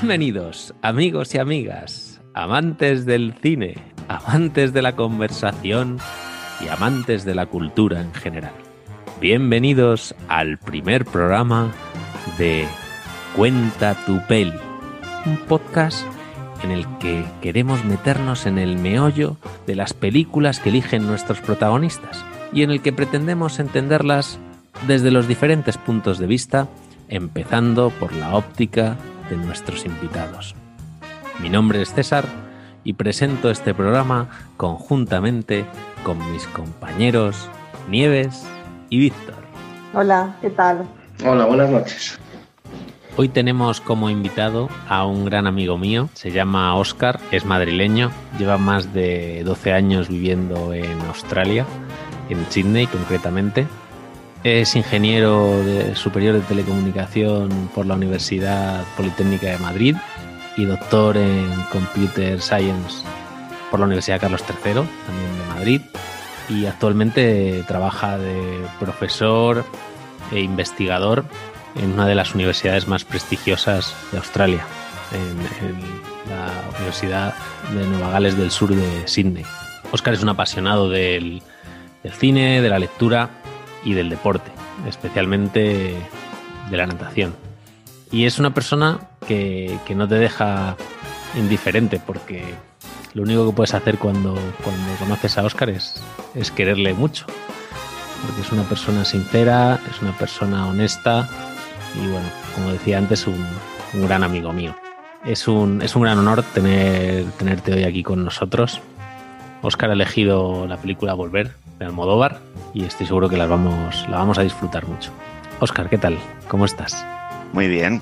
Bienvenidos, amigos y amigas, amantes del cine, amantes de la conversación y amantes de la cultura en general. Bienvenidos al primer programa de Cuenta tu peli, un podcast en el que queremos meternos en el meollo de las películas que eligen nuestros protagonistas y en el que pretendemos entenderlas desde los diferentes puntos de vista, empezando por la óptica de nuestros invitados. Mi nombre es César y presento este programa conjuntamente con mis compañeros Nieves y Víctor. Hola, ¿qué tal? Hola, buenas noches. Hoy tenemos como invitado a un gran amigo mío, se llama Oscar, es madrileño, lleva más de 12 años viviendo en Australia, en Sydney concretamente. Es ingeniero superior de telecomunicación por la Universidad Politécnica de Madrid y doctor en Computer Science por la Universidad Carlos III, también de Madrid. Y actualmente trabaja de profesor e investigador en una de las universidades más prestigiosas de Australia, en, la Universidad de Nueva Gales del Sur de Sydney. Oscar es un apasionado del, cine, de la lectura y del deporte, especialmente de la natación. Y es una persona que, no te deja indiferente porque lo único que puedes hacer cuando, cuando conoces a Oscar es, es quererle mucho. Porque es una persona sincera, es una persona honesta y bueno, como decía antes, un, gran amigo mío. Es un, es un gran honor tener, tenerte hoy aquí con nosotros. Oscar ha elegido la película Volver de Almodóvar y estoy seguro que la vamos, la vamos a disfrutar mucho. Oscar, ¿qué tal? ¿Cómo estás? Muy bien.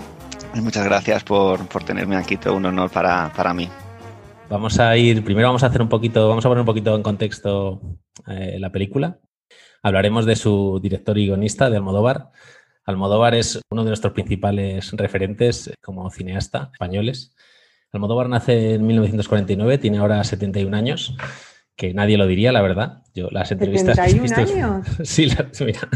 Muchas gracias por, tenerme aquí, todo un honor para, mí. Vamos a ir, primero vamos a hacer un poquito, vamos a poner un poquito en contexto eh, la película. Hablaremos de su director y guionista, de Almodóvar, Almodóvar es uno de nuestros principales referentes como cineasta españoles. Almodóvar nace en 1949, tiene ahora 71 años, que nadie lo diría, la verdad. Yo las entrevistas que he visto, años? Sí, mira,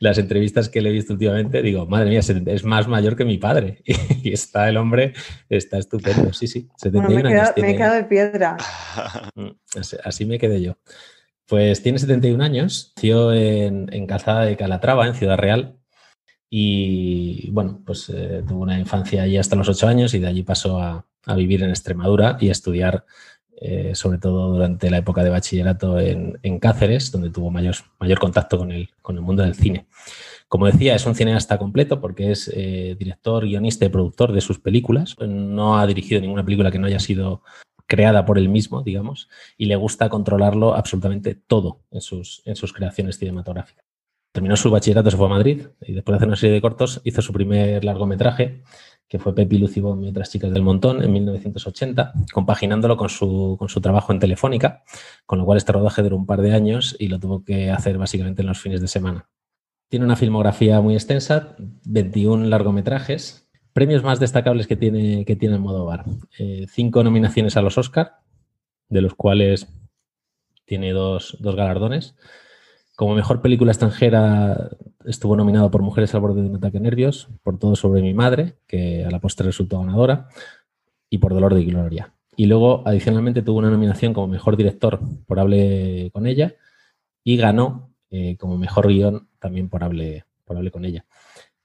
las entrevistas que le he visto últimamente, digo, madre mía, es más mayor que mi padre. Y está el hombre, está estupendo. Sí, sí, 71 me, años. me he quedado de piedra. Mm, así, me quedé yo. Pues tiene 71 años, nació en, en Calzada de Calatrava, en Ciudad Real, y bueno, pues eh, tuvo una infancia allí hasta los ocho años y de allí pasó a, vivir en Extremadura y a estudiar, eh, sobre todo durante la época de bachillerato en, Cáceres, donde tuvo mayor, mayor contacto con el, con el mundo del cine. Como decía, es un cineasta completo porque es eh, director, guionista y productor de sus películas. No ha dirigido ninguna película que no haya sido creada por él mismo, digamos, y le gusta controlarlo absolutamente todo en sus, en sus creaciones cinematográficas. Terminó su bachillerato, se fue a Madrid y después de hacer una serie de cortos hizo su primer largometraje, que fue Pepi Lucibón y otras chicas del montón en 1980, compaginándolo con su, con su trabajo en Telefónica, con lo cual este rodaje duró un par de años y lo tuvo que hacer básicamente en los fines de semana. Tiene una filmografía muy extensa, 21 largometrajes, premios más destacables que tiene, que tiene Modóvar. Eh, cinco nominaciones a los Oscar, de los cuales tiene dos, dos galardones. Como mejor película extranjera estuvo nominado por Mujeres al borde de un ataque de nervios, por Todo sobre mi madre, que a la postre resultó ganadora, y por Dolor de Gloria. Y luego, adicionalmente, tuvo una nominación como mejor director por Hable con ella y ganó eh, como mejor guion también por Hable, por Hable con ella.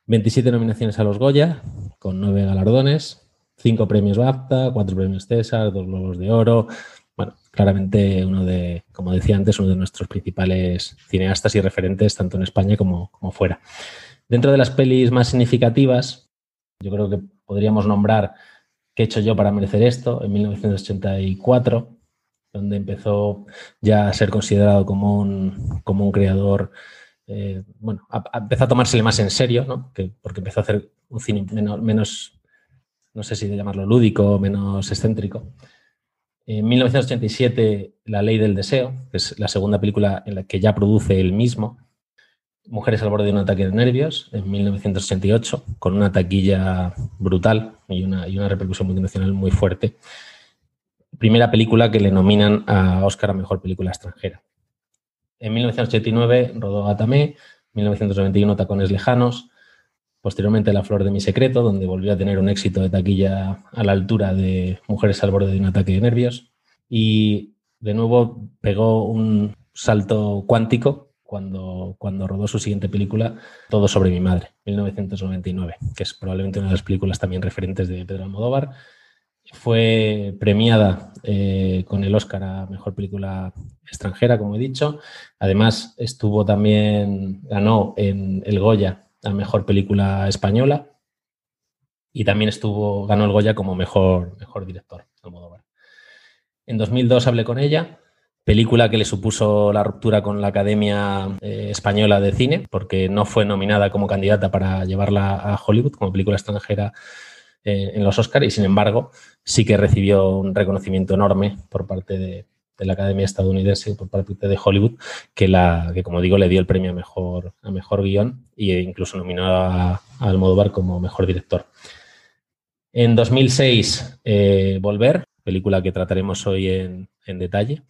27 nominaciones a los Goya, con nueve galardones, cinco premios BAFTA, cuatro premios César, dos Globos de Oro, claramente uno de, como decía antes, uno de nuestros principales cineastas y referentes tanto en España como, fuera. Dentro de las pelis más significativas, yo creo que podríamos nombrar ¿Qué he hecho yo para merecer esto? en 1984, donde empezó ya a ser considerado como un, como un creador, eh, bueno, empezó a tomársele más en serio, ¿no? porque empezó a hacer un cine menos, menos, no sé si de llamarlo lúdico, menos excéntrico. En 1987, La Ley del Deseo, que es la segunda película en la que ya produce él mismo. Mujeres al borde de un ataque de nervios, en 1988, con una taquilla brutal y una, y una repercusión multinacional muy fuerte. Primera película que le nominan a Oscar a Mejor Película Extranjera. En 1989 rodó Atamé, 1991 Tacones Lejanos, Posteriormente La Flor de mi Secreto, donde volvió a tener un éxito de taquilla a la altura de Mujeres al borde de un ataque de nervios. Y de nuevo pegó un salto cuántico cuando, cuando rodó su siguiente película, Todo sobre mi madre, 1999, que es probablemente una de las películas también referentes de Pedro Almodóvar. Fue premiada eh, con el Oscar a Mejor Película Extranjera, como he dicho. Además, estuvo también, ganó en el Goya Mejor Película Española y también estuvo, ganó el Goya como Mejor, mejor Director. En 2002 hablé con ella, película que le supuso la ruptura con la Academia eh, Española de Cine, porque no fue nominada como candidata para llevarla a Hollywood como película extranjera eh, en los Oscars y sin embargo sí que recibió un reconocimiento enorme por parte de, la Academia estadounidense, por parte de Hollywood, que, la, que como digo le dio el premio a mejor, a mejor guion e incluso nominó a, a Almodóvar como mejor director. En 2006, eh, Volver, película que trataremos hoy en, detalle.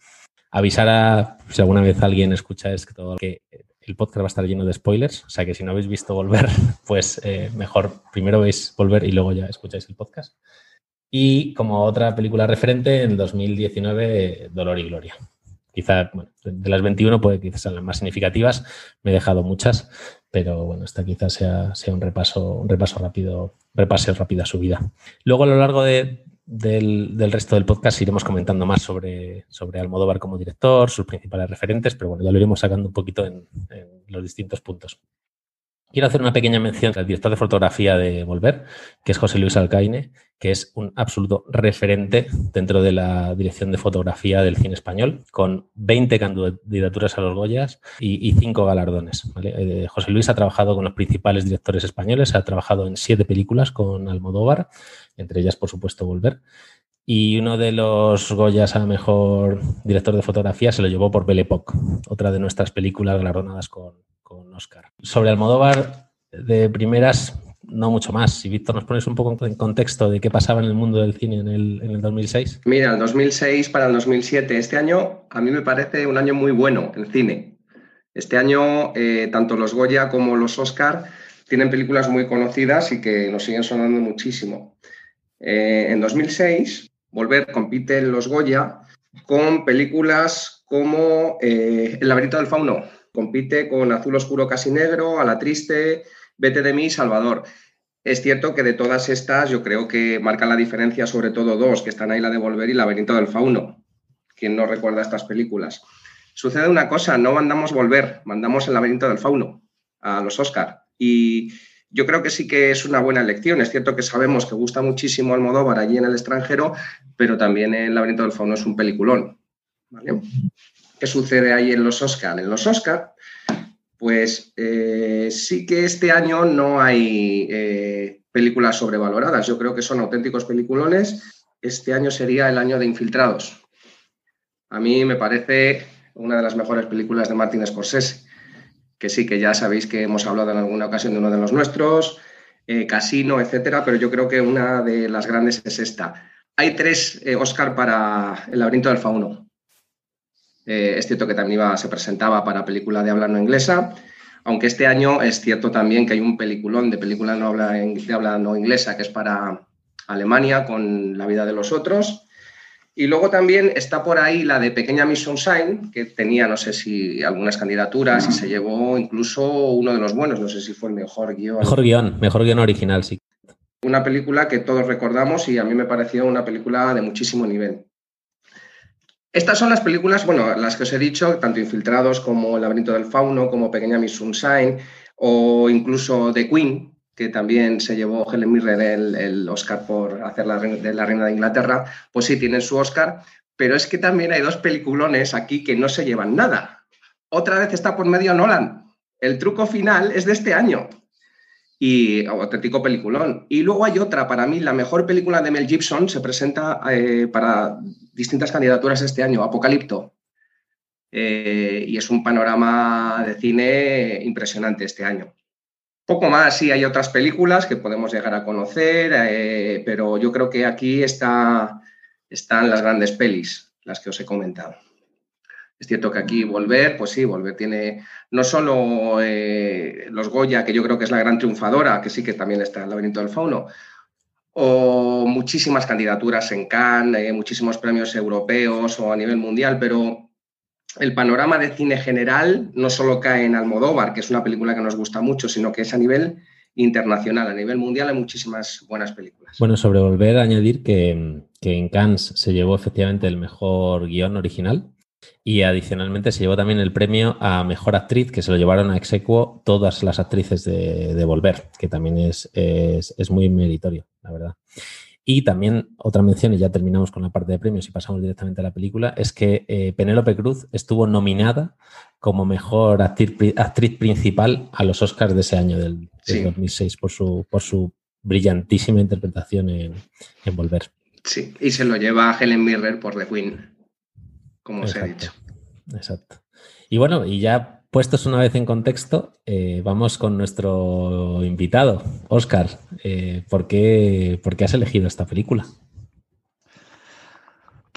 Avisar a, si alguna vez alguien escucha esto, que el podcast va a estar lleno de spoilers, o sea que si no habéis visto Volver, pues eh, mejor primero veis Volver y luego ya escucháis el podcast. Y como otra película referente, en 2019, Dolor y Gloria. Quizá, de las 21 puede que sean las más significativas, me he dejado muchas, pero bueno, esta quizás sea, sea un repaso, un repaso rápido, repase rápido a su vida. Luego a lo largo de, del, resto del podcast iremos comentando más sobre, sobre Almodóvar como director, sus principales referentes, pero bueno, ya lo iremos sacando un poquito en, los distintos puntos. Quiero hacer una pequeña mención al director de fotografía de Volver, que es José Luis Alcaine, que es un absoluto referente dentro de la dirección de fotografía del cine español, con 20 candidaturas a los Goyas y, 5 galardones. Eh, José Luis ha trabajado con los principales directores españoles, ha trabajado en siete películas con Almodóvar, entre ellas, por supuesto, Volver. Y uno de los Goyas a mejor director de fotografía se lo llevó por Belle Époque, otra de nuestras películas galardonadas con, con Oscar. Sobre Almodóvar, de primeras, no mucho más. Si Víctor nos pones un poco en contexto de qué pasaba en el mundo del cine en el, en el 2006. Mira, el 2006 para el 2007. Este año a mí me parece un año muy bueno en cine. Este año, eh, tanto los Goya como los Oscar tienen películas muy conocidas y que nos siguen sonando muchísimo. Eh, en 2006, Volver compite en los Goya con películas como eh, El laberinto del fauno. Compite con Azul oscuro casi negro, A la triste, Vete de mí, Salvador. Es cierto que de todas estas yo creo que marcan la diferencia sobre todo dos, que están ahí la de Volver y Laberinto del Fauno. Quien no recuerda estas películas. Sucede una cosa, no mandamos Volver, mandamos el Laberinto del Fauno a los Oscar. Y yo creo que sí que es una buena elección. Es cierto que sabemos que gusta muchísimo Almodóvar allí en el extranjero, pero también El laberinto del fauno es un peliculón. ¿Qué sucede ahí en los Oscar? En los Oscar, pues eh, sí que este año no hay eh, películas sobrevaloradas. Yo creo que son auténticos peliculones. Este año sería el año de Infiltrados. A mí me parece una de las mejores películas de Martin Scorsese que sí, que ya sabéis que hemos hablado en alguna ocasión de uno de los nuestros, eh, Casino, etcétera, pero yo creo que una de las grandes es esta. Hay tres Oscar para El laberinto del fauno. Eh, es cierto que también se presentaba para película de habla no inglesa, aunque este año es cierto también que hay un peliculón de película no habla, de habla no inglesa que es para Alemania con La vida de los otros. Y luego también está por ahí la de Pequeña Miss Sunshine, que tenía, no sé si algunas candidaturas y se llevó incluso uno de los buenos, no sé si fue el mejor guion. Mejor guion, mejor guion original, sí. Una película que todos recordamos y a mí me pareció una película de muchísimo nivel. Estas son las películas, bueno, las que os he dicho, tanto Infiltrados como El laberinto del fauno, como Pequeña Miss Sunshine o incluso The Queen, que también se llevó Helen Mirren el, Oscar por hacer la, de la Reina de Inglaterra, pues sí, tienen su Oscar, pero es que también hay dos peliculones aquí que no se llevan nada. Otra vez está por medio Nolan. El truco final es de este año. Y auténtico peliculón. Y luego hay otra, para mí, la mejor película de Mel Gibson se presenta eh, para distintas candidaturas este año, Apocalipto. Eh, y es un panorama de cine impresionante este año. Poco más, sí, hay otras películas que podemos llegar a conocer, eh, pero yo creo que aquí está, están las grandes pelis, las que os he comentado. Es cierto que aquí Volver, pues sí, Volver tiene no solo eh, los Goya, que yo creo que es la gran triunfadora, que sí que también está el laberinto del fauno, o muchísimas candidaturas en Cannes, eh, muchísimos premios europeos o a nivel mundial, pero el panorama de cine general no solo cae en Almodóvar, que es una película que nos gusta mucho, sino que es a nivel internacional, a nivel mundial hay muchísimas buenas películas. Bueno, sobre volver añadir que, que en Cannes se llevó efectivamente el mejor guion original, y adicionalmente se llevó también el premio a Mejor Actriz, que se lo llevaron a Exequo todas las actrices de, Volver, que también es, es, muy meritorio, la verdad. Y también otra mención, y ya terminamos con la parte de premios y pasamos directamente a la película, es que eh, Penélope Cruz estuvo nominada como mejor actriz, actriz, principal a los Oscars de ese año, del, 2006, por su, por su brillantísima interpretación en, en Volver. Sí, y se lo lleva a Helen Mirren por The Queen como se ha dicho. Exacto. Y bueno, y ya puestos una vez en contexto, eh, vamos con nuestro invitado, Oscar. Eh, ¿por, qué, ¿Por qué has elegido esta película?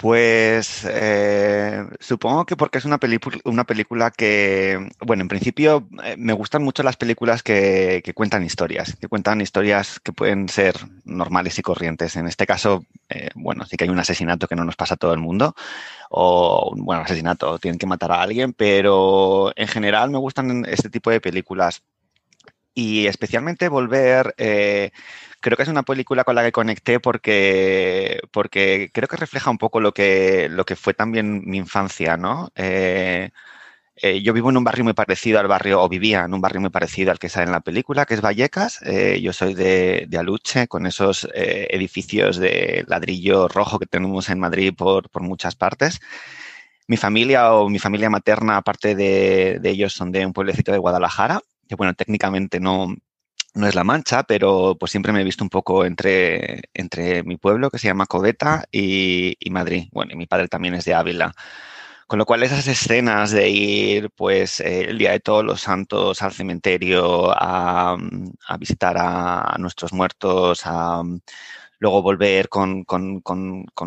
Pues eh, supongo que porque es una, una película que, bueno, en principio eh, me gustan mucho las películas que, cuentan historias, que cuentan historias que pueden ser normales y corrientes. En este caso, eh, bueno, sí que hay un asesinato que no nos pasa a todo el mundo, o, bueno, asesinato, tienen que matar a alguien, pero en general me gustan este tipo de películas. Y especialmente volver creo que es una película con la que conecté porque, porque creo que refleja un poco lo que, lo que fue también mi infancia, ¿no? Eh, eh, yo vivo en un barrio muy parecido al barrio, o vivía en un barrio muy parecido al que sale en la película, que es Vallecas. Eh, yo soy de, Aluche, con esos edificios de ladrillo rojo que tenemos en Madrid por, por, muchas partes. Mi familia o mi familia materna, aparte de, de ellos, son de un pueblecito de Guadalajara, que bueno, técnicamente no, no es La Mancha, pero pues siempre me he visto un poco entre, entre mi pueblo, que se llama Codeta, y, Madrid. Bueno, y mi padre también es de Ávila. Con lo cual esas escenas de ir pues eh, el Día de Todos los Santos al cementerio a, visitar a, nuestros muertos, a luego volver con,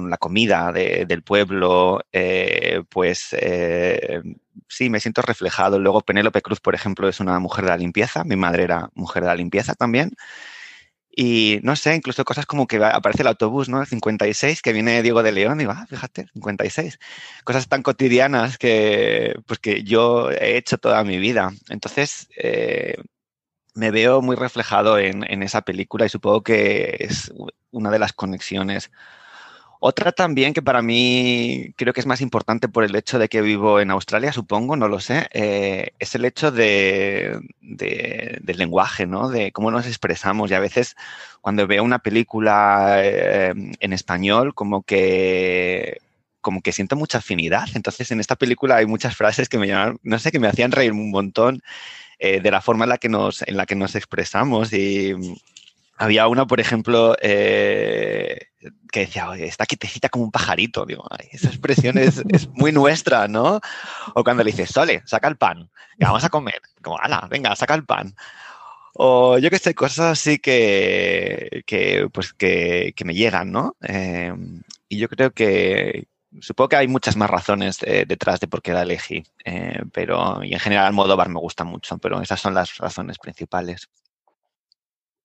la comida del pueblo, eh, pues eh, sí, me siento reflejado. Luego Penélope Cruz, por ejemplo, es una mujer de la limpieza. Mi madre era mujer de la limpieza también. Y no sé, incluso cosas como que aparece el autobús, ¿no? El 56, que viene Diego de León y va, ah, fíjate, 56. Cosas tan cotidianas que, pues que yo he hecho toda mi vida. Entonces, eh, me veo muy reflejado en, en, esa película y supongo que es una de las conexiones otra también que para mí creo que es más importante por el hecho de que vivo en Australia, supongo, no lo sé, eh, es el hecho de, del lenguaje, ¿no? De cómo nos expresamos. Y a veces cuando veo una película eh, en español, como que como que siento mucha afinidad. Entonces, en esta película hay muchas frases que me no sé, que me hacían reír un montón eh, de la forma en la que nos, en la que nos expresamos. Y había una, por ejemplo, eh, que decía, oye, está quietecita como un pajarito. Digo, esa expresión es, muy nuestra, ¿no? O cuando le dices, Sole, saca el pan, que vamos a comer. Como, ala, venga, saca el pan. O yo que sé, cosas así que, que pues, que, me llegan, ¿no? Eh, y yo creo que, supongo que hay muchas más razones detrás de por qué la elegí, eh, pero y en general Almodóvar me gusta mucho, pero esas son las razones principales.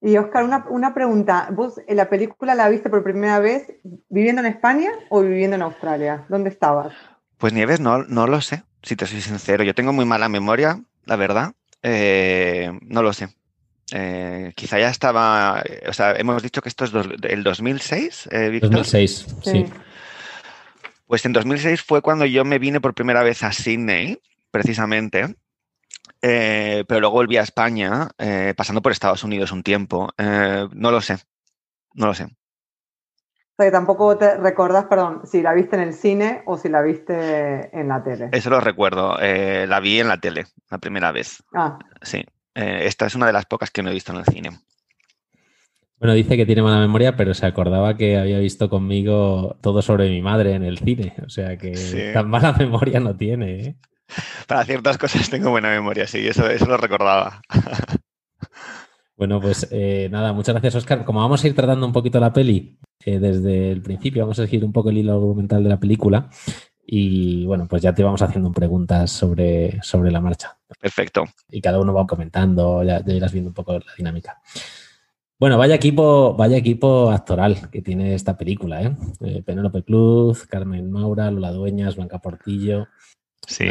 Y Oscar, una, pregunta. ¿Vos en la película la viste por primera vez viviendo en España o viviendo en Australia? ¿Dónde estabas? Pues Nieves, no, no lo sé, si te soy sincero. Yo tengo muy mala memoria, la verdad. Eh, no lo sé. Eh, quizá ya estaba, o sea, hemos dicho que esto es el 2006, eh, 2006, sí. Pues en 2006 fue cuando yo me vine por primera vez a Sydney, precisamente, eh, pero luego volví a España, eh, pasando por Estados Unidos un tiempo. Eh, no lo sé, no lo sé. O sea, tampoco te recordás, perdón, si la viste en el cine o si la viste en la tele. Eso lo recuerdo, la vi en la tele, la primera vez. Ah. Sí, esta es una de las pocas que no he visto en el cine. Bueno, dice que tiene mala memoria, pero se acordaba que había visto conmigo todo sobre mi madre en el cine. O sea que tan mala memoria no tiene. Para ciertas cosas tengo buena memoria, sí, eso, eso lo recordaba. Bueno, pues eh, nada, muchas gracias, Oscar. Como vamos a ir tratando un poquito la peli eh, desde el principio, vamos a seguir un poco el hilo argumental de la película. y bueno, pues ya te vamos haciendo preguntas sobre, sobre la marcha. Perfecto. Y cada uno va comentando, ya, irás viendo un poco la dinámica. Bueno, vaya equipo, vaya equipo actoral que tiene esta película, ¿eh? eh Penélope Cruz, Carmen Maura, Lola Dueñas, Blanca Portillo. Sí.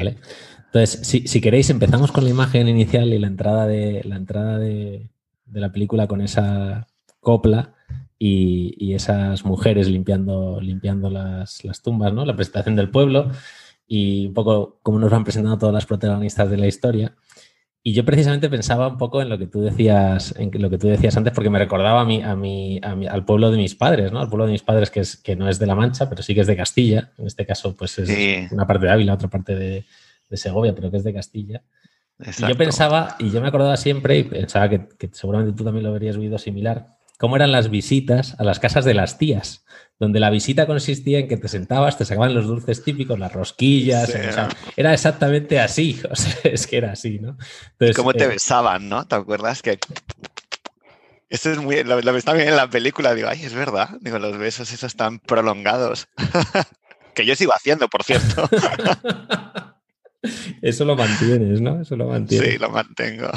Entonces, si, queréis, empezamos con la imagen inicial y la entrada de la entrada de, la película con esa copla y, esas mujeres limpiando, limpiando las, tumbas, ¿no? La presentación del pueblo y un poco cómo nos van presentando todas las protagonistas de la historia. Y yo precisamente pensaba un poco en lo que tú decías, en lo que tú decías antes, porque me recordaba a mí, a mí, al pueblo de mis padres, ¿no? Al pueblo de mis padres, que, es, que no es de La Mancha, pero sí que es de Castilla. En este caso, pues es una parte de Ávila, otra parte de, Segovia, pero que es de Castilla. Y yo pensaba, y yo me acordaba siempre, y pensaba que, que seguramente tú también lo habrías oído similar, cómo eran las visitas a las casas de las tías, donde la visita consistía en que te sentabas, te sacaban los dulces típicos, las rosquillas, era exactamente así, o sea, es que era así, ¿no? Entonces, cómo te eh, besaban, ¿no? ¿Te acuerdas que esto es muy, lo, lo está bien en la película, digo, ay, es verdad, digo, los besos esos están prolongados, que yo sigo haciendo, por cierto. Eso lo mantienes, ¿no? Eso lo mantienes. Sí, lo mantengo.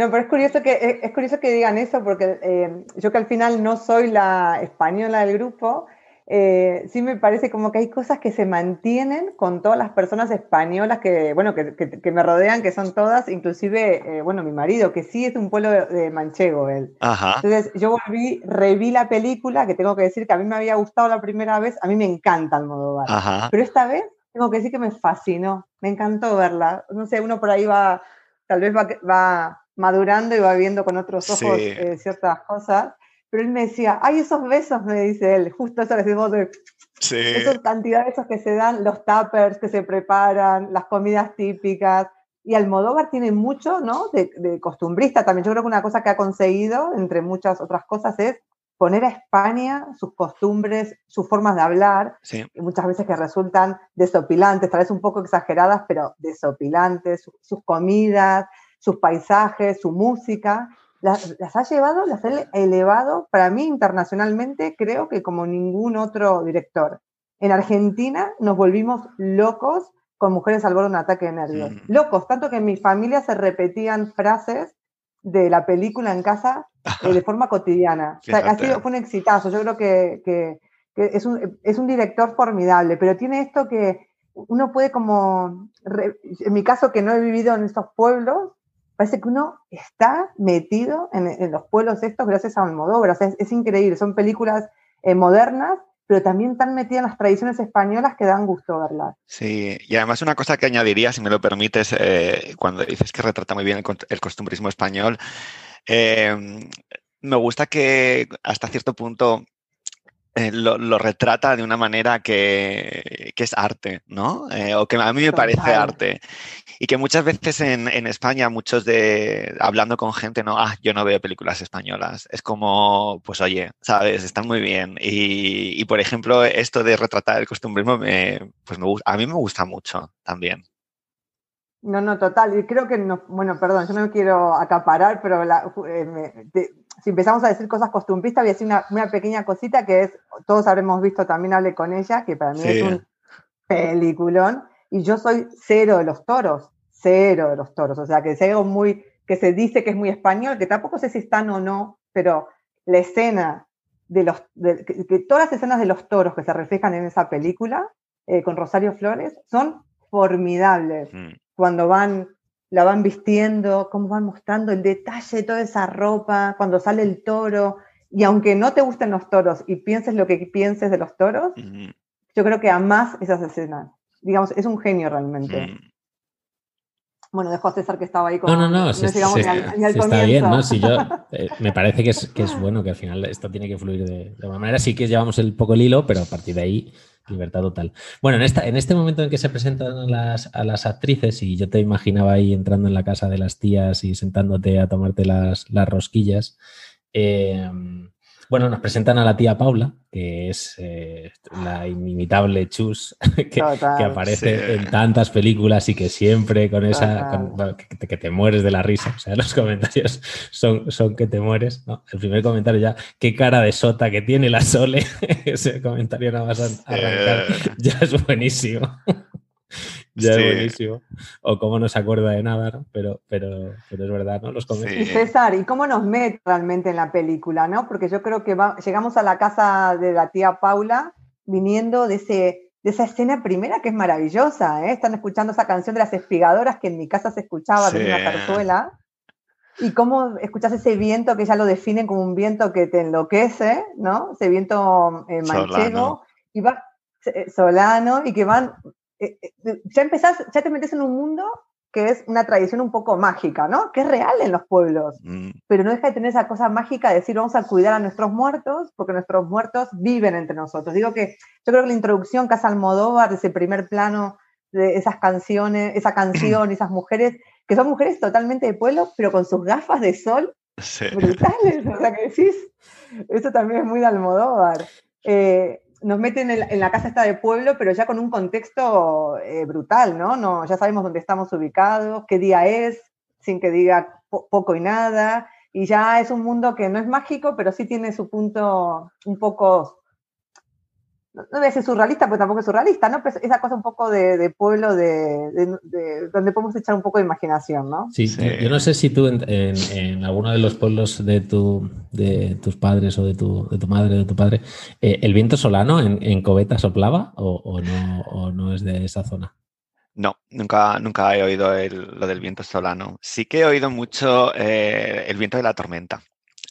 No, pero es curioso que, eh, es curioso que digan eso, porque eh, yo que al final no soy la española del grupo, eh, sí me parece como que hay cosas que se mantienen con todas las personas españolas que, bueno, que, que, me rodean, que son todas, inclusive, bueno, mi marido, que sí es un pueblo de, manchego él. Entonces yo volví, reví la película, que tengo que decir que a mí me había gustado la primera vez, a mí me encanta el modo Ajá. pero esta vez tengo que decir que me fascinó, me encantó verla. No sé, uno por ahí va, tal vez va, va madurando y va viendo con otros ojos eh, ciertas cosas. Pero él me decía, ay, esos besos, me dice él, justo eso que decimos de sí. esa cantidad de besos que se dan, los tuppers que se preparan, las comidas típicas. Y Almodóvar tiene mucho, ¿no? De, costumbrista también. Yo creo que una cosa que ha conseguido, entre muchas otras cosas, es poner a España sus costumbres, sus formas de hablar, muchas veces que resultan desopilantes, tal vez un poco exageradas, pero desopilantes, sus comidas, sus paisajes, su música, las, ha llevado, las ha elevado para mí internacionalmente, creo que como ningún otro director. En Argentina nos volvimos locos con Mujeres al borde de un ataque de nervios. Mm. Locos, tanto que en mi familia se repetían frases de la película en casa eh, de forma cotidiana. O sea, ha sido, fue un exitazo. Yo creo que, es, un, es, un, director formidable, pero tiene esto que uno puede como, en mi caso que no he vivido en estos pueblos, parece que uno está metido en, los pueblos estos gracias a Almodóvar. O es, increíble, son películas eh, modernas, pero también tan metidas en las tradiciones españolas que dan gusto verlas. Sí, y además una cosa que añadiría, si me lo permites, eh, cuando dices que retrata muy bien el, costumbrismo español, eh, me gusta que hasta cierto punto eh, lo, retrata de una manera que, es arte, ¿no? Eh, o que a mí me parece arte. Y que muchas veces en, España, muchos de, hablando con gente, no, ah, yo no veo películas españolas. Es como, pues oye, ¿sabes? Están muy bien. Y, por ejemplo, esto de retratar el costumbrismo, pues me, a mí me gusta mucho también. No, no, total. Y creo que, no, bueno, perdón, yo no me quiero acaparar, pero eh, si empezamos a decir cosas costumbristas, voy a decir una, pequeña cosita que es, todos habremos visto, también hablé con ella, que para mí es un peliculón, y yo soy cero de los toros, cero de los toros. O sea, que es algo muy, que se dice que es muy español, que tampoco sé si están o no, pero la escena de los, que, todas las escenas de los toros que se reflejan en esa película, eh, con Rosario Flores, son formidables. Mm cuando van, la van vistiendo, cómo van mostrando el detalle de toda esa ropa, cuando sale el toro. Y aunque no te gusten los toros y pienses lo que pienses de los toros, yo creo que amas esas escenas. Digamos, es un genio realmente. Mm. Bueno, dejo a César que estaba ahí con. No, no, no, si, está bien, ¿no? Si yo, eh, me parece que es, que es, bueno que al final esto tiene que fluir de, de alguna manera. Sí que llevamos el poco el hilo, pero a partir de ahí Libertad total. Bueno, en, esta, en este momento en que se presentan a las, a las, actrices, y yo te imaginaba ahí entrando en la casa de las tías y sentándote a tomarte las, las rosquillas, eh, Bueno, nos presentan a la tía Paula, que es eh, la inimitable Chus, que, aparece en tantas películas y que siempre con esa, que, te, mueres de la risa. O sea, los comentarios son, son que te mueres. El primer comentario ya, qué cara de sota que tiene la Sole. Ese comentario nada más arrancar ya es buenísimo. Ya es buenísimo. O cómo no se acuerda de nada, ¿no? Pero, pero, pero es verdad, ¿no? Los Y César, ¿y cómo nos mete realmente en la película, no? Porque yo creo que llegamos a la casa de la tía Paula viniendo de, ese, de esa escena primera que es maravillosa, ¿eh? Están escuchando esa canción de las espigadoras que en mi casa se escuchaba desde una zarzuela. Y cómo escuchas ese viento que ya lo definen como un viento que te enloquece, ¿no? Ese viento eh, manchego. Y va, eh, solano y que van eh, eh, ya empezás, ya te metes en un mundo que es una tradición un poco mágica, ¿no? Que es real en los pueblos, mm. pero no deja de tener esa cosa mágica de decir vamos a cuidar a nuestros muertos porque nuestros muertos viven entre nosotros. Digo que yo creo que la introducción Casa Almodóvar, de ese primer plano de esas canciones, esa canción, esas mujeres, que son mujeres totalmente de pueblo, pero con sus gafas de sol brutales, o sea que decís, eso también es muy de Almodóvar. Eh, nos meten en, la casa esta de pueblo, pero ya con un contexto eh, brutal, ¿no? ¿no? Ya sabemos dónde estamos ubicados, qué día es, sin que diga poco y nada, y ya es un mundo que no es mágico, pero sí tiene su punto un poco no voy a decir surrealista, porque tampoco es surrealista, ¿no? Pero esa cosa un poco de, pueblo, de, donde podemos echar un poco de imaginación, ¿no? Sí, yo no sé si tú en, alguno de los pueblos de, tu, de tus padres o de tu, de tu madre o de tu padre, eh, ¿el viento solano en, Coveta soplaba o, no, o, no, es de esa zona? No, nunca, nunca he oído lo del viento solano. Sí que he oído mucho eh, el viento de la tormenta.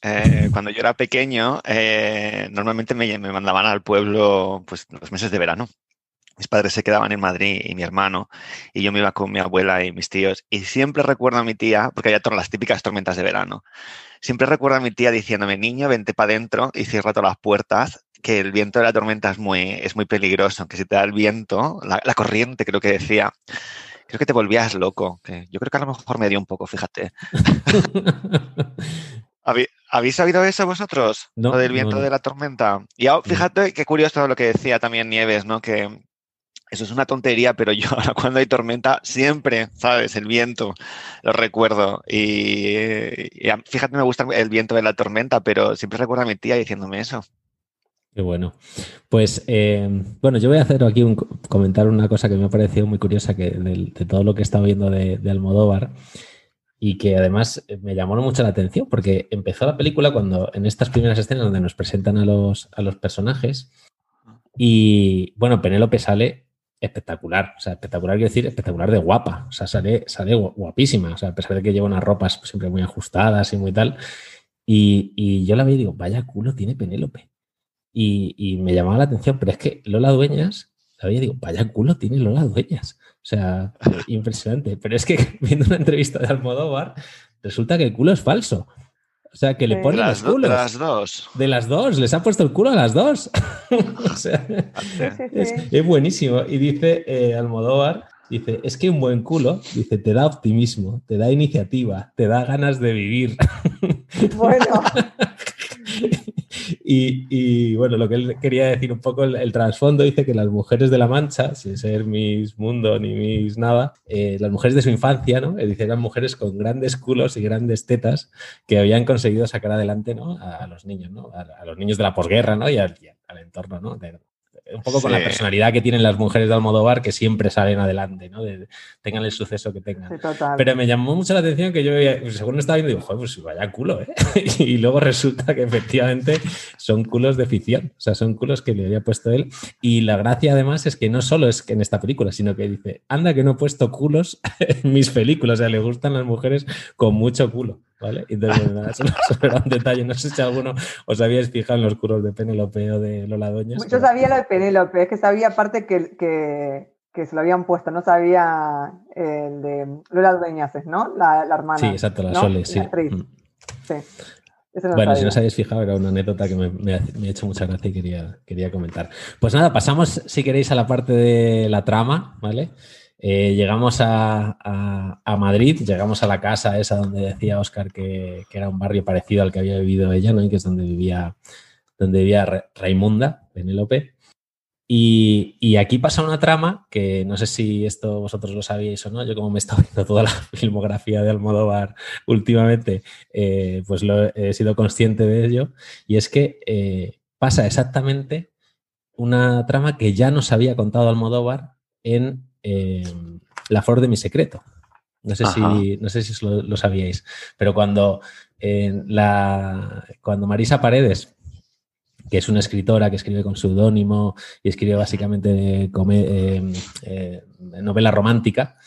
Eh, cuando yo era pequeño, eh, normalmente me, mandaban al pueblo pues, los meses de verano. Mis padres se quedaban en Madrid y mi hermano, y yo me iba con mi abuela y mis tíos. Y siempre recuerdo a mi tía, porque había las típicas tormentas de verano, siempre recuerdo a mi tía diciéndome, niño, vente para adentro y cierra todas las puertas, que el viento de la tormenta es muy, peligroso, que si te da el viento, la, corriente creo que decía, creo que te volvías loco. Yo creo que a lo mejor me dio un poco, fíjate. ¿Habéis sabido eso vosotros? No, lo del viento de la tormenta. Y fíjate qué curioso lo que decía también Nieves, ¿no? Que eso es una tontería, pero yo ahora cuando hay tormenta siempre, ¿sabes? El viento, lo recuerdo. Y, fíjate, me gusta el viento de la tormenta, pero siempre recuerdo a mi tía diciéndome eso. Qué bueno. Pues eh, bueno, yo voy a hacer aquí un comentar una cosa que me ha parecido muy curiosa que de, todo lo que he estado viendo de, de Almodóvar y que además eh, me llamó mucho la atención porque empezó la película cuando en estas primeras escenas donde nos presentan a los, a los personajes y bueno, Penélope sale espectacular, o sea, espectacular quiero decir, espectacular de guapa, o sea, sale, sale guapísima, o sea, a pesar de que lleva unas ropas siempre muy ajustadas y muy tal, y, yo la veo y digo, vaya culo tiene Penélope. Y, y, me llamaba la atención, pero es que Lola Dueñas, la veía y digo, vaya culo tiene Lola Dueñas. O sea, impresionante. Pero es que viendo una entrevista de Almodóvar, resulta que el culo es falso. O sea, que le pone los culos. De las dos. De las dos, les ha puesto el culo a las dos. o sea, es, buenísimo. Y dice eh, Almodóvar, dice, es que un buen culo, dice, te da optimismo, te da iniciativa, te da ganas de vivir. Bueno. Y, bueno, lo que él quería decir un poco, el, trasfondo dice que las mujeres de la Mancha, sin ser mis mundo ni mis nada, eh, las mujeres de su infancia, ¿no? Dice eran mujeres con grandes culos y grandes tetas que habían conseguido sacar adelante, ¿no? A, los niños, ¿no? A, los niños de la posguerra, ¿no? Y al, entorno, ¿no? Un poco con la personalidad que tienen las mujeres de Almodóvar que siempre salen adelante, ¿no? tengan el suceso que tengan. Pero me llamó mucho la atención que yo, según estaba viendo, digo, joder, pues vaya culo, ¿eh? y luego resulta que efectivamente son culos de ficción, o sea, son culos que le había puesto él. Y la gracia además es que no solo es que en esta película, sino que dice, anda que no he puesto culos en mis películas, o sea, le gustan las mujeres con mucho culo. ¿Vale? Entonces, nada, eso, era un detalle. No sé si alguno os habíais fijado en los culos de Penélope o de Lola Doñas. Yo sabía lo de Penélope, es que sabía aparte que, que, que, se lo habían puesto, no sabía el de Lola Dueñas, ¿no? La, la, hermana. Sí, exacto, la Sole, sí. Mm. Sí. bueno, si no os habéis fijado, era una anécdota que me, me, ha hecho mucha gracia y quería, quería comentar. Pues nada, pasamos, si queréis, a la parte de la trama, ¿vale? Eh, llegamos a, Madrid, llegamos a la casa esa donde decía Oscar que, era un barrio parecido al que había vivido ella, ¿no? Y que es donde vivía donde vivía Raimunda, Penélope. Y, y, aquí pasa una trama que no sé si esto vosotros lo sabíais o no. Yo, como me he estado viendo toda la filmografía de Almodóvar últimamente, eh, pues lo, he sido consciente de ello. Y es que eh, pasa exactamente una trama que ya nos había contado Almodóvar en eh, La Flor de mi Secreto. No sé, si, no sé si lo, sabíais, pero cuando, la, cuando Marisa Paredes, que es una escritora que escribe con seudónimo y escribe básicamente eh, eh, novela romántica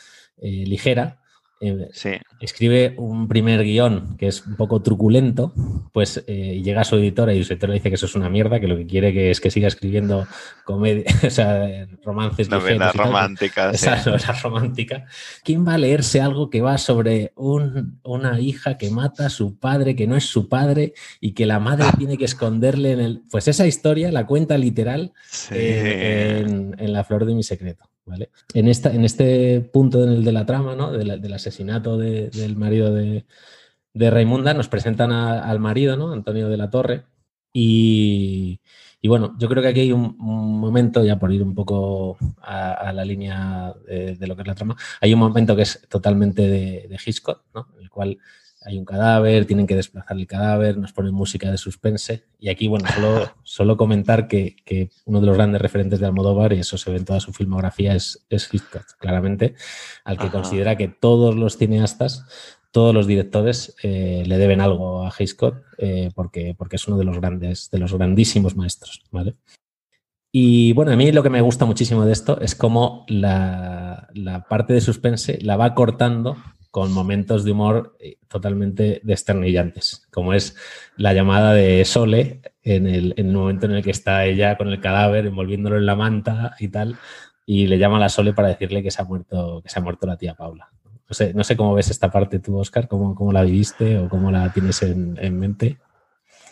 ligera, eh, escribe un primer guion que es un poco truculento, pues eh, llega a su editora y su editora dice que eso es una mierda, que lo que quiere que es que siga escribiendo comedia, o sea, romances novelas románticas. Esa novela romántica. ¿Quién va a leerse algo que va sobre una hija que mata a su padre, que no es su padre y que la madre ah. tiene que esconderle en el... Pues esa historia la cuenta literal en La flor de mi secreto. En, esta, en este punto de la trama, ¿no? del asesinato del marido de, Raimunda, nos presentan al marido, ¿no? Antonio de la Torre. Y, bueno, yo creo que aquí hay un, momento, ya por ir un poco a, la línea de, lo que es la trama, hay un momento que es totalmente de, de Hitchcock, ¿no? el cual hay un cadáver, tienen que desplazar el cadáver, nos ponen música de suspense. Y aquí, bueno, solo, solo comentar que, uno de los grandes referentes de Almodóvar, y eso se ve en toda su filmografía, es, es Hitchcock, claramente, al que considera que todos los cineastas, todos los directores eh, le deben algo a Hitchcock eh, porque, porque es uno de los grandes, de los grandísimos maestros, ¿vale? Y bueno, a mí lo que me gusta muchísimo de esto es cómo la, la parte de suspense la va cortando con momentos de humor eh, totalmente desternillantes, como es la llamada de Sole en el, momento en el que está ella con el cadáver envolviéndolo en la manta y tal, y le llama a la Sole para decirle que se ha muerto, que se ha muerto la tía Paula. No sé, no sé cómo ves esta parte tú, Oscar, cómo, cómo la viviste o cómo la tienes en, mente.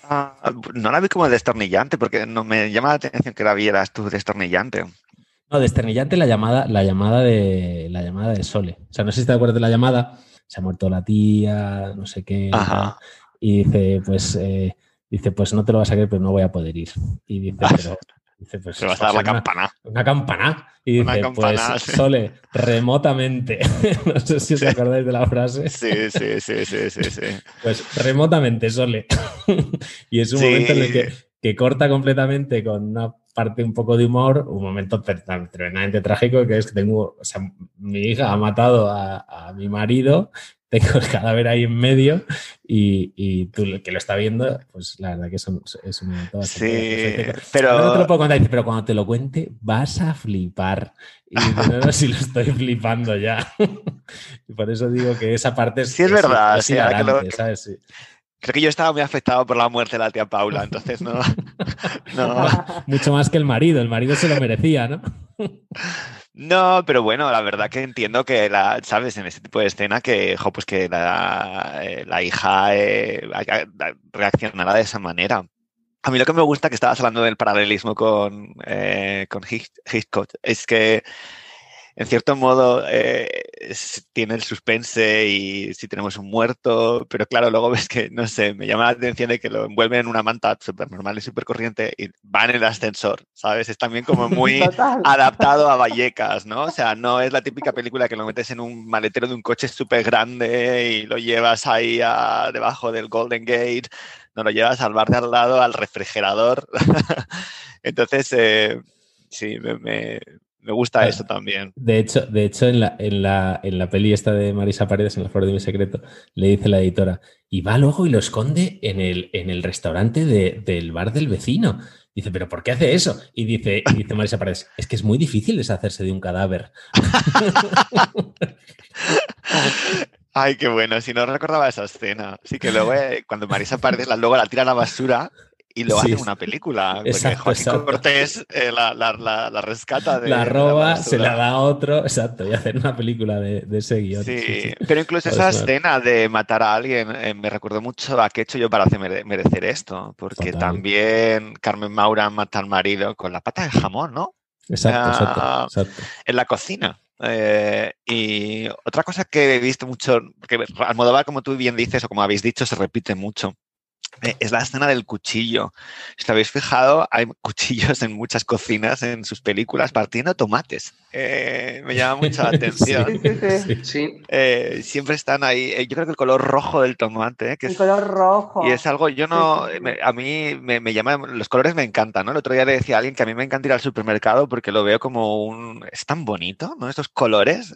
Ah, no la vi como desternillante, porque no me llama la atención que la vieras tú desternillante. No, desternillante la llamada, la llamada de la llamada de Sole. O sea, no sé si te acuerdas de la llamada. Se ha muerto la tía, no sé qué. Y dice, pues, eh, dice, pues no te lo vas a creer, pero no voy a poder ir. Y dice, pero. Dice, pues, Se va a dar la campana. Una campana. Y dice, pues, Sole, remotamente. no sé si os acordáis de la frase. Sí, sí, sí, sí, sí, sí. Pues remotamente, Sole. y es un momento en el que, que corta completamente con una parte un poco de humor, un momento tremendamente trágico que es que tengo, o sea, mi hija ha matado a, mi marido, tengo el cadáver ahí en medio y, y, tú que lo está viendo, pues la verdad que es un, es un momento bastante... Sí, pero... No te lo puedo contar, pero cuando te lo cuente vas a flipar. Y no, no, si lo estoy flipando ya. y por eso digo que esa parte es... Sí, es, verdad. sí, ¿sabes? Sí. Creo que yo estaba muy afectado por la muerte de la tía Paula, entonces no. no. Mucho más que el marido, el marido se lo merecía, ¿no? No, pero bueno, la verdad que entiendo que, la, ¿sabes? En ese tipo de escena que, pues que la, eh, hija eh, reaccionará de esa manera. A mí lo que me gusta que estabas hablando del paralelismo con, eh, con Hitchcock es que en cierto modo eh, tiene el suspense y si tenemos un muerto, pero claro, luego ves que, no sé, me llama la atención de que lo envuelven en una manta súper normal y súper corriente y van en el ascensor, ¿sabes? Es también como muy adaptado a Vallecas, ¿no? O sea, no es la típica película que lo metes en un maletero de un coche súper grande y lo llevas ahí debajo del Golden Gate, no lo llevas al bar de al lado, al refrigerador. Entonces, eh, sí, me me gusta eso también. De hecho, de hecho en, la, en, la, en la peli esta de Marisa Paredes, en La Flor de mi Secreto, le dice la editora, y va luego y lo esconde en el, en el restaurante del bar del vecino. Dice, ¿pero por qué hace eso? Y dice, y dice Marisa Paredes, es que es muy difícil deshacerse de un cadáver. Ay, qué bueno, si no recordaba esa escena. Sí que luego, eh, cuando Marisa Paredes la, luego la tira a la basura, y lo hace una película. Exacto, Cortés eh, la, la, rescata de. La roba, se la da a otro, exacto, y hacer una película de, ese guion. Sí, pero incluso esa escena de matar a alguien eh, me recordó mucho a qué he hecho yo para hacer merecer esto, porque también Carmen Maura mata al marido con la pata de jamón, ¿no? Exacto, ah, exacto, En la cocina. Eh, y otra cosa que he visto mucho, que Almodóvar, como tú bien dices, o como habéis dicho, se repite mucho es la escena del cuchillo. Si habéis fijado, hay cuchillos en muchas cocinas en sus películas partiendo tomates. Eh, me llama mucho la atención. Sí, eh, siempre están ahí. Yo creo que el color rojo del tomate. Que el color rojo. Y es algo, yo no, a mí me, me, llama, los colores me encantan, ¿no? El otro día le decía a alguien que a mí me encanta ir al supermercado porque lo veo como un, es tan bonito, ¿no? Estos colores,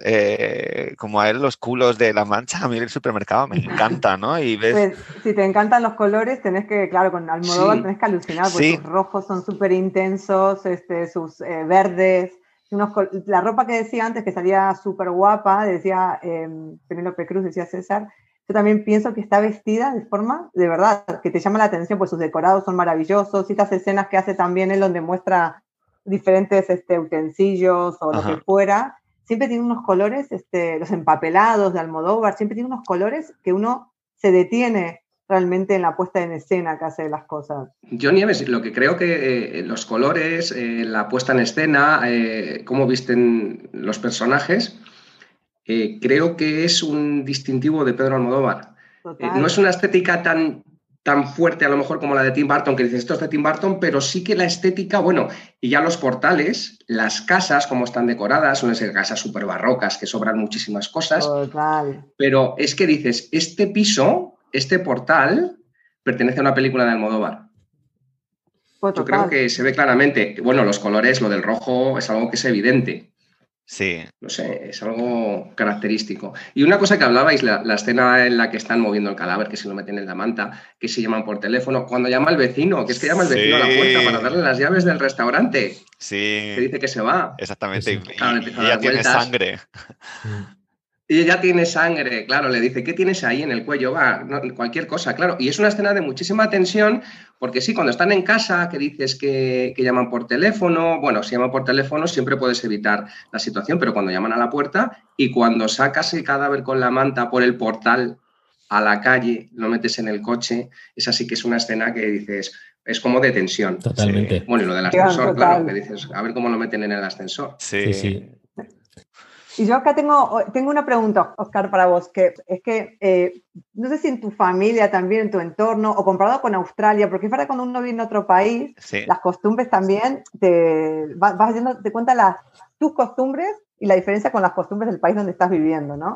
como a él los culos de la mancha, a mí el supermercado me encanta, ¿no? Y ves... Pues, si te encantan los colores, tenés que, claro, con Almodóvar tenés que alucinar, porque sus rojos son súper intensos, este, sus eh, verdes, unos, la ropa que decía antes, que salía súper guapa, decía eh, Penélope Cruz, decía César, yo también pienso que está vestida de forma, de verdad, que te llama la atención, pues sus decorados son maravillosos, y estas escenas que hace también él donde muestra diferentes este, utensilios o lo que fuera, siempre tiene unos colores, este, los empapelados de Almodóvar, siempre tiene unos colores que uno se detiene realmente en la puesta en escena que hace las cosas. Yo, Nieves, lo que creo que eh, los colores, eh, la puesta en escena, eh, cómo visten los personajes, creo que es un distintivo de Pedro Almodóvar. no es una estética tan, tan fuerte a lo mejor como la de Tim Burton, que dices esto es de Tim Burton, pero sí que la estética, bueno, y ya los portales, las casas, como están decoradas, suelen ser casas súper barrocas, que sobran muchísimas cosas. Total. Pero es que dices, este piso este portal pertenece a una película de Almodóvar. Pues Yo creo que se ve claramente. Bueno, los colores, lo del rojo, es algo que es evidente. Sí. No sé, es algo característico. Y una cosa que hablabais, la, escena en la que están moviendo el cadáver, que se lo meten en la manta, que se llaman por teléfono, cuando llama el vecino, que es que llama el vecino a la puerta para darle las llaves del restaurante. Sí. Que dice que se va. Exactamente. y, ya tiene sangre. Y ella tiene sangre, claro, le dice, ¿qué tienes ahí en el cuello? Va, cualquier cosa, claro. Y es una escena de muchísima tensión, porque sí, cuando están en casa, que dices que, llaman por teléfono, bueno, si llaman por teléfono siempre puedes evitar la situación, pero cuando llaman a la puerta y cuando sacas el cadáver con la manta por el portal a la calle, lo metes en el coche, esa sí que es una escena que dices, es como de tensión. Totalmente. Bueno, y lo del ascensor, claro, que dices, a ver cómo lo meten en el ascensor. sí. sí. Y yo acá tengo, tengo una pregunta, Oscar, para vos, que es que eh, no sé si en tu familia también, en tu entorno, o comparado con Australia, porque es verdad cuando uno viene a otro país, las costumbres también, te vas, haciendo, te cuenta las, tus costumbres y la diferencia con las costumbres del país donde estás viviendo, ¿no?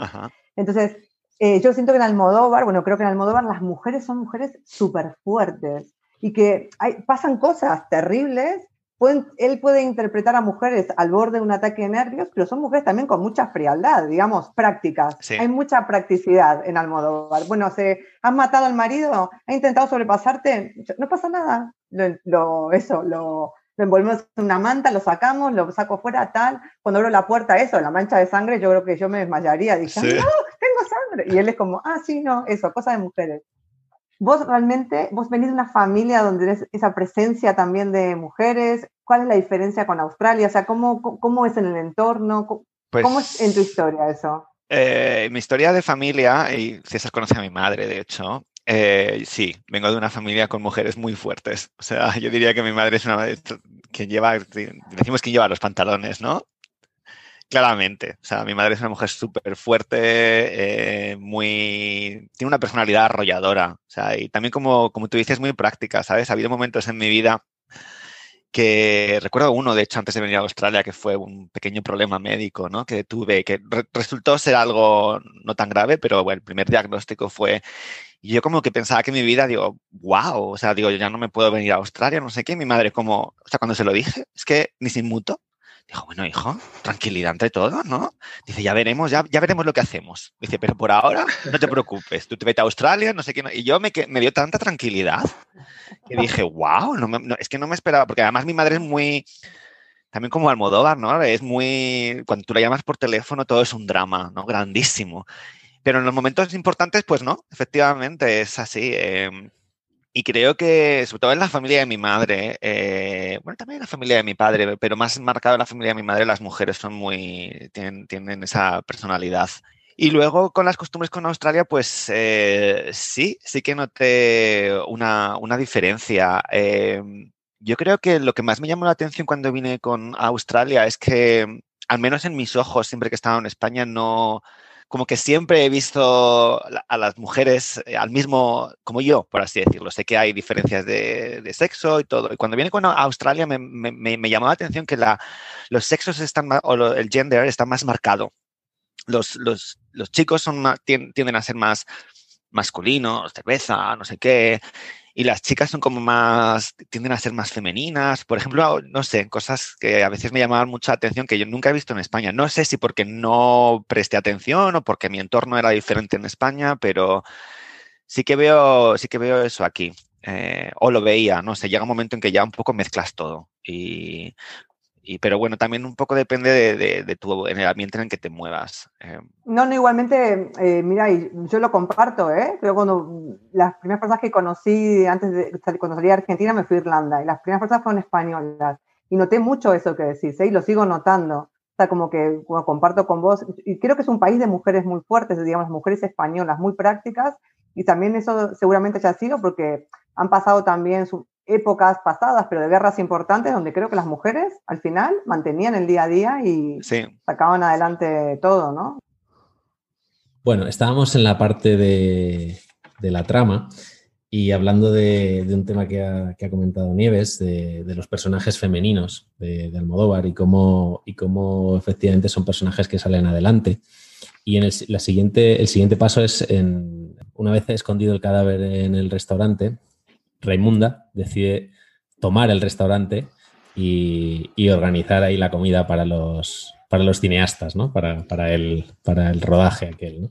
Entonces, eh, yo siento que en Almodóvar, bueno, creo que en Almodóvar las mujeres son mujeres súper fuertes y que hay, pasan cosas terribles él puede interpretar a mujeres al borde de un ataque de nervios, pero son mujeres también con mucha frialdad, digamos, prácticas. Hay mucha practicidad en Almodóvar. Bueno, se has matado al marido, ha intentado sobrepasarte, no pasa nada. Lo, eso, lo, envolvemos en una manta, lo sacamos, lo saco fuera, tal. Cuando abro la puerta, eso, la mancha de sangre, yo creo que yo me desmayaría. Dije, no, tengo sangre. Y él es como, ah, sí, no, eso, cosa de mujeres. Vos realmente, vos venís de una familia donde es esa presencia también de mujeres. ¿Cuál es la diferencia con Australia? O sea, ¿cómo, cómo es en el entorno? ¿Cómo, pues, es en tu historia eso? Eh, mi historia de familia, y César conoce a mi madre, de hecho, eh, sí, vengo de una familia con mujeres muy fuertes. O sea, yo diría que mi madre es una que lleva, decimos que lleva los pantalones, ¿no? Claramente. O sea, mi madre es una mujer súper fuerte, eh, muy. tiene una personalidad arrolladora. O sea, y también, como, como tú dices, muy práctica, ¿sabes? Ha habido momentos en mi vida que recuerdo uno, de hecho, antes de venir a Australia, que fue un pequeño problema médico, ¿no? Que tuve, que resultó ser algo no tan grave, pero el primer diagnóstico fue. Y yo como que pensaba que mi vida, digo, wow, o sea, digo, yo ya no me puedo venir a Australia, no sé qué. Mi madre como, o sea, cuando se lo dije, es que ni sin muto, Dijo, bueno, hijo, tranquilidad entre todos, ¿no? Dice, ya veremos, ya, ya veremos lo que hacemos. Dice, pero por ahora no te preocupes, tú te vete a Australia, no sé qué. Y yo me, me dio tanta tranquilidad que dije, wow, no es que no me esperaba, porque además mi madre es muy, también como Almodóvar, ¿no? Es muy, cuando tú la llamas por teléfono todo es un drama, ¿no? Grandísimo. Pero en los momentos importantes, pues no, efectivamente es así. Em, y creo que, sobre todo en la familia de mi madre, eh, bueno, también en la familia de mi padre, pero más marcado en la familia de mi madre, las mujeres son muy, tienen, esa personalidad. Y luego con las costumbres con Australia, pues eh, sí, sí que noté una, una diferencia. Eh, yo creo que lo que más me llamó la atención cuando vine con Australia es que, al menos en mis ojos, siempre que estaba en España, no, como que siempre he visto a las mujeres eh, al mismo, como yo, por así decirlo. Sé que hay diferencias de, sexo y todo. Y cuando viene con Australia me, me, llamó la atención que la, los sexos están más, o el gender está más marcado. Los, los, los chicos son tienden a ser más masculinos, cerveza, no sé qué y las chicas son como más, tienden a ser más femeninas. Por ejemplo, no sé, cosas que a veces me llamaban mucha atención que yo nunca he visto en España. No sé si porque no presté atención o porque mi entorno era diferente en España, pero sí que veo, sí que veo eso aquí. Eh, o lo veía, no sé, llega un momento en que ya un poco mezclas todo. Y pero bueno, también un poco depende de, tu, en el ambiente en el que te muevas. Eh. No, no, igualmente, eh, mira, y yo lo comparto, ¿eh? Pero cuando las primeras personas que conocí antes de cuando salí a Argentina me fui a Irlanda y las primeras personas fueron españolas. Y noté mucho eso que decís, ¿eh? Y lo sigo notando. O sea, como que comparto con vos. Y creo que es un país de mujeres muy fuertes, digamos, mujeres españolas muy prácticas. Y también eso seguramente ya ha sido porque han pasado también su, épocas pasadas, pero de guerras importantes, donde creo que las mujeres al final mantenían el día a día y sacaban adelante todo, ¿no? Bueno, estábamos en la parte de, la trama y hablando de, un tema que ha, comentado Nieves, de, los personajes femeninos de, Almodóvar y cómo, y cómo efectivamente son personajes que salen adelante. Y en el, la siguiente, el siguiente paso es, en, una vez escondido el cadáver en el restaurante, Raimunda decide tomar el restaurante y, organizar ahí la comida para los, para los cineastas, ¿no? Para, para, el, para el rodaje aquel.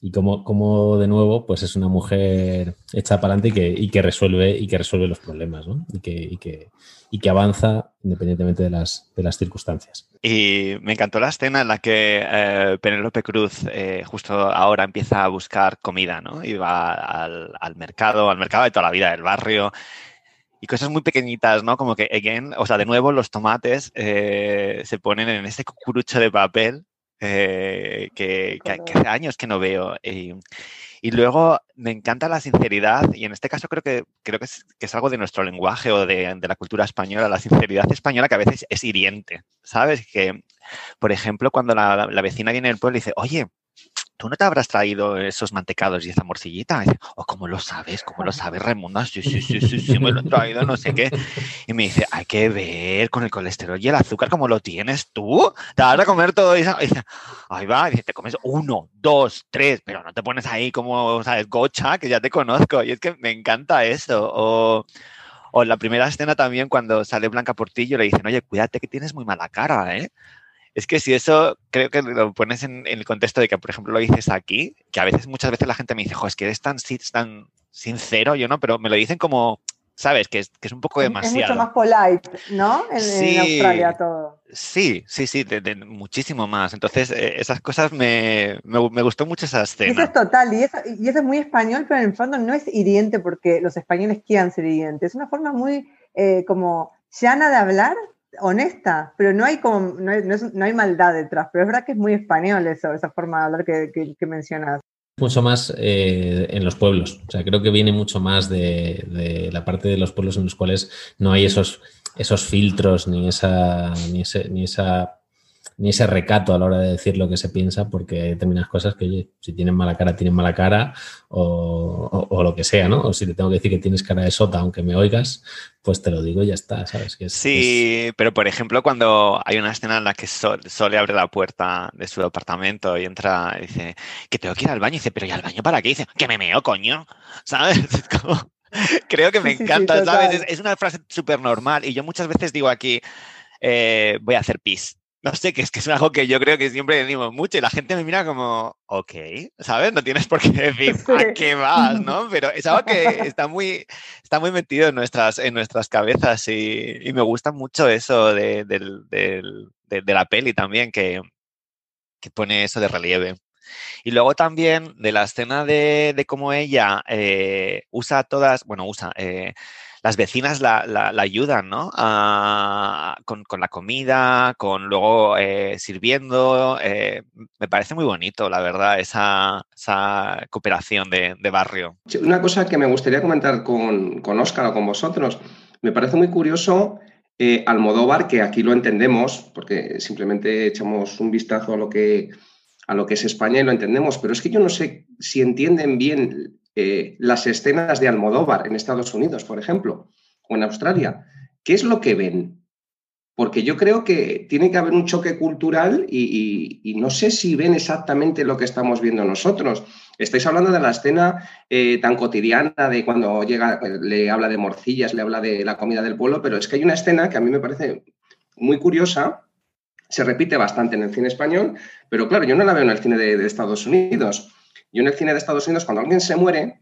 Y como, como, de nuevo, pues es una mujer hecha para adelante y que, y que, resuelve, y que resuelve los problemas, ¿no? Y que, y que, y que avanza independientemente de las, de las circunstancias. Y me encantó la escena en la que eh, Penélope Cruz eh, justo ahora empieza a buscar comida, ¿no? Y va al, al, mercado, al mercado de toda la vida del barrio. Y cosas muy pequeñitas, ¿no? Como que, again, o sea, de nuevo los tomates eh, se ponen en ese cucurucho de papel que, que, hace años que no veo. Y, y luego me encanta la sinceridad, y en este caso creo que, creo que, es, que es algo de nuestro lenguaje o de, de, la cultura española, la sinceridad española que a veces es hiriente, ¿sabes? Que, por ejemplo, cuando la, la vecina viene del pueblo y dice, oye, ¿tú no te habrás traído esos mantecados y esa morcillita? ¿O cómo lo sabes? ¿Cómo lo sabes, Raimundo? Sí, sí, sí, sí, sí, me lo he traído, no sé qué. Y me dice, hay que ver con el colesterol y el azúcar cómo lo tienes tú. Te vas a comer todo eso. Y dice, ahí va, y dice, te comes uno, dos, tres, pero no te pones ahí como, ¿sabes? Gocha, que ya te conozco. Y es que me encanta eso. O, o la primera escena también cuando sale Blanca Portillo le dicen, oye, cuídate que tienes muy mala cara, ¿eh? Es que si eso creo que lo pones en, el contexto de que, por ejemplo, lo dices aquí, que a veces, muchas veces la gente me dice, jo, es que eres tan, tan sincero, yo no, pero me lo dicen como, ¿sabes? Que es, que es un poco demasiado. Es mucho más polite, ¿no? En, Australia todo. Sí, sí, sí, de, muchísimo más. Entonces, eh, esas cosas me, me, gustó mucho esa escena. Eso es total, y eso, y eso es muy español, pero en el fondo no es hiriente porque los españoles quieran ser hirientes. Es una forma muy eh, como llana de hablar, honesta, pero no hay como, no hay, no, hay, maldad detrás, pero es verdad que es muy español eso, esa forma de hablar que, que, mencionas. Mucho más eh, en los pueblos, o sea, creo que viene mucho más de, de, la parte de los pueblos en los cuales no hay esos, esos filtros ni esa, ni, ese, ni esa ni ese recato a la hora de decir lo que se piensa, porque hay determinadas cosas que, oye, si tienen mala cara, tienen mala cara, o, lo que sea, ¿no? O si te tengo que decir que tienes cara de sota, aunque me oigas, pues te lo digo y ya está, ¿sabes? Que sí, pero por ejemplo, cuando hay una escena en la que Sol, le abre la puerta de su apartamento y entra y dice, que tengo que ir al baño, y dice, pero ¿y al baño para qué? dice, que me meo, coño, ¿sabes? Creo que me encanta, ¿sabes? Es, una frase súper normal y yo muchas veces digo aquí, eh, voy a hacer pis no sé, que es que es algo que yo creo que siempre decimos mucho y la gente me mira como, ok, ¿sabes? No tienes por qué decir a qué vas, ¿no? Pero es algo que está muy, está muy metido en nuestras, en nuestras cabezas y, me gusta mucho eso de, la peli también, que, que, pone eso de relieve. Y luego también de la escena de, cómo ella eh, usa todas, bueno, usa... Eh, las vecinas la, ayudan, ¿no? con, la comida, con luego eh, sirviendo. Eh, me parece muy bonito, la verdad, esa, cooperación de, barrio. Una cosa que me gustaría comentar con, con Óscar o con vosotros, me parece muy curioso eh, Almodóvar, que aquí lo entendemos, porque simplemente echamos un vistazo a lo que a lo que es España y lo entendemos, pero es que yo no sé si entienden bien eh, las escenas de Almodóvar en Estados Unidos, por ejemplo, o en Australia. ¿Qué es lo que ven? Porque yo creo que tiene que haber un choque cultural y, no sé si ven exactamente lo que estamos viendo nosotros. Estáis hablando de la escena eh, tan cotidiana de cuando llega, le habla de morcillas, le habla de la comida del pueblo, pero es que hay una escena que a mí me parece muy curiosa, se repite bastante en el cine español, pero claro, yo no la veo en el cine de, Estados Unidos. Yo en el cine de Estados Unidos, cuando alguien se muere,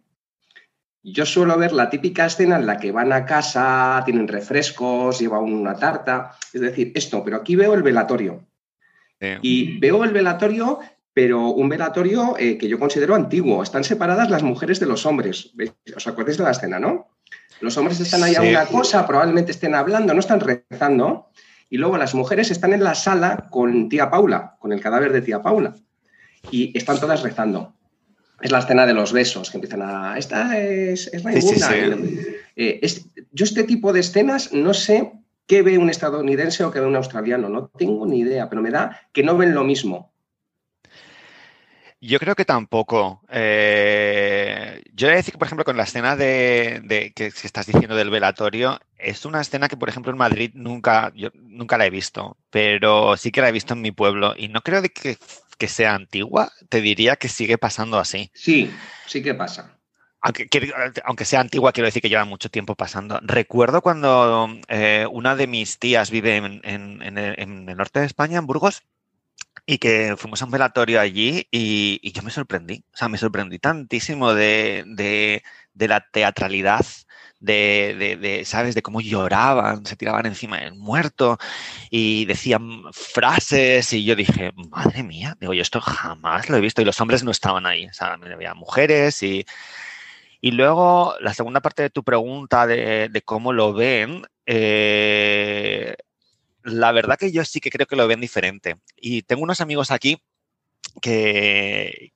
yo suelo ver la típica escena en la que van a casa, tienen refrescos, lleva una tarta, es decir, esto, pero aquí veo el velatorio. Y veo el velatorio, pero un velatorio eh, que yo considero antiguo. Están separadas las mujeres de los hombres. ¿Os acordáis de la escena, no? Los hombres están ahí a una cosa, probablemente estén hablando, no están rezando. Y luego las mujeres están en la sala con tía Paula, con el cadáver de tía Paula. Y están todas rezando. Es la escena de los besos, que empiezan a... Esta es, es eh, yo este tipo de escenas no sé qué ve un estadounidense o qué ve un australiano. No tengo ni idea, pero me da que no ven lo mismo. Yo creo que tampoco. Eh, yo voy a decir que, por ejemplo, con la escena de, que, estás diciendo del velatorio, es una escena que, por ejemplo, en Madrid nunca, yo nunca la he visto, pero sí que la he visto en mi pueblo y no creo de que, sea antigua, te diría que sigue pasando así. Sí, sí que pasa. Aunque, sea antigua, quiero decir que lleva mucho tiempo pasando. Recuerdo cuando eh, una de mis tías vive en, en el norte de España, en Burgos, y que fuimos a un velatorio allí y, yo me sorprendí, o sea, me sorprendí tantísimo de, la teatralidad, de, ¿sabes?, de cómo lloraban, se tiraban encima del muerto y decían frases y yo dije, madre mía, digo, yo esto jamás lo he visto y los hombres no estaban ahí, o sea, había mujeres y... Y luego, la segunda parte de tu pregunta de, cómo lo ven, eh, la verdad que yo sí que creo que lo ven diferente. Y tengo unos amigos aquí que,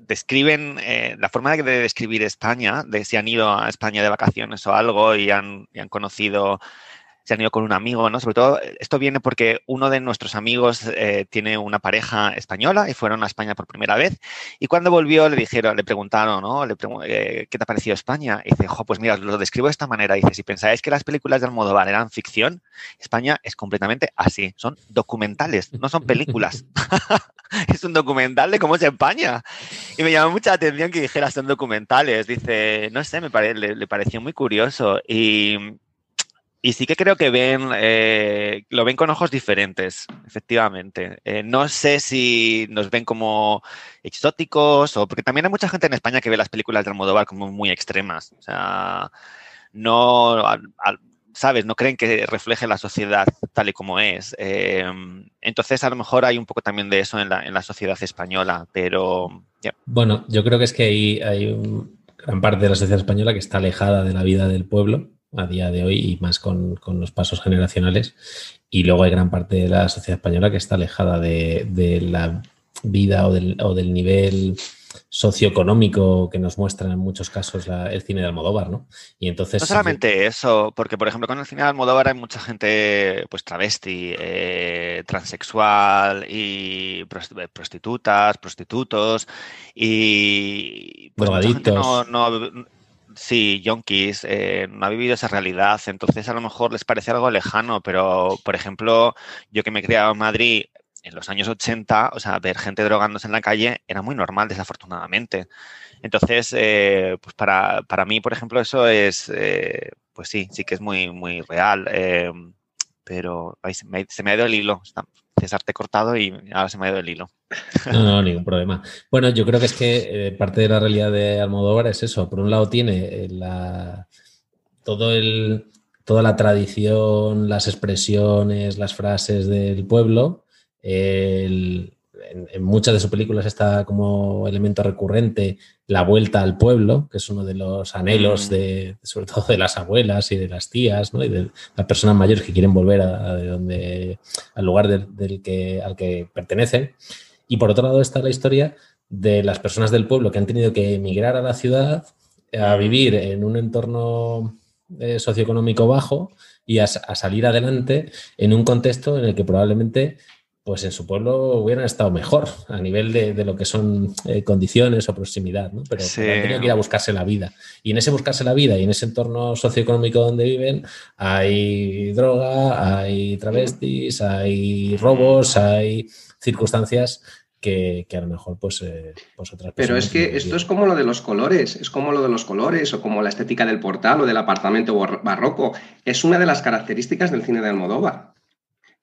describen eh, la forma de describir España, de si han ido a España de vacaciones o algo y han, y han conocido se han ido con un amigo, ¿no? Sobre todo, esto viene porque uno de nuestros amigos eh, tiene una pareja española y fueron a España por primera vez. Y cuando volvió le dijeron, le preguntaron, ¿no? Le eh, ¿Qué te ha parecido España? Y dice, jo, pues mira, lo describo de esta manera. dice, si pensáis que las películas de Almodóvar eran ficción, España es completamente así. Son documentales, no son películas. es un documental de cómo es España. Y me llamó mucha atención que dijera son documentales. Dice, no sé, me le pareció muy curioso. Y y sí que creo que ven, eh, lo ven con ojos diferentes, efectivamente. Eh, no sé si nos ven como exóticos o porque también hay mucha gente en España que ve las películas de Almodóvar como muy extremas. O sea, no, sabes, no creen que refleje la sociedad tal y como es. Eh, entonces, a lo mejor hay un poco también de eso en la, en la sociedad española, pero... Bueno, yo creo que es que hay, hay gran parte de la sociedad española que está alejada de la vida del pueblo a día de hoy y más con, los pasos generacionales. Y luego hay gran parte de la sociedad española que está alejada de, la vida o del, o del, nivel socioeconómico que nos muestra en muchos casos el cine de Almodóvar, ¿no? Y entonces... No solamente eso, porque por ejemplo con el cine de Almodóvar hay mucha gente pues travesti, eh, transexual y prostitutas, prostitutos y... Pues no, no Sí, yonkis, eh, no ha vivido esa realidad, entonces a lo mejor les parece algo lejano, pero por ejemplo, yo que me he criado en Madrid en los años 80, o sea, ver gente drogándose en la calle era muy normal, desafortunadamente. Entonces, eh, pues para, mí, por ejemplo, eso es, eh, pues sí, sí que es muy, muy real, pero se, me, se, me, ha ido el hilo. César, te he cortado y ahora se me ha ido el hilo. No, no, ningún problema. Bueno, yo creo que es que eh, parte de la realidad de Almodóvar es eso. Por un lado tiene eh, la, todo el, toda la tradición, las expresiones, las frases del pueblo. El, en, muchas de sus películas está como elemento recurrente la vuelta al pueblo, que es uno de los anhelos mm. de, sobre todo de las abuelas y de las tías, ¿no? y de las personas mayores que quieren volver a, donde, al lugar del, que, al que pertenecen. Y por otro lado está la historia de las personas del pueblo que han tenido que emigrar a la ciudad a vivir en un entorno eh, socioeconómico bajo y a, salir adelante en un contexto en el que probablemente pues en su pueblo hubieran estado mejor a nivel de, lo que son eh, condiciones o proximidad, ¿no? Pero, han tenido que ir a buscarse la vida. Y en ese buscarse la vida y en ese entorno socioeconómico donde viven hay droga, hay travestis, hay robos, hay circunstancias que, a lo mejor pues, eh, pues otras Pero es que esto es como lo de los colores, es como lo de los colores o como la estética del portal o del apartamento barroco. Es una de las características del cine de Almodóvar.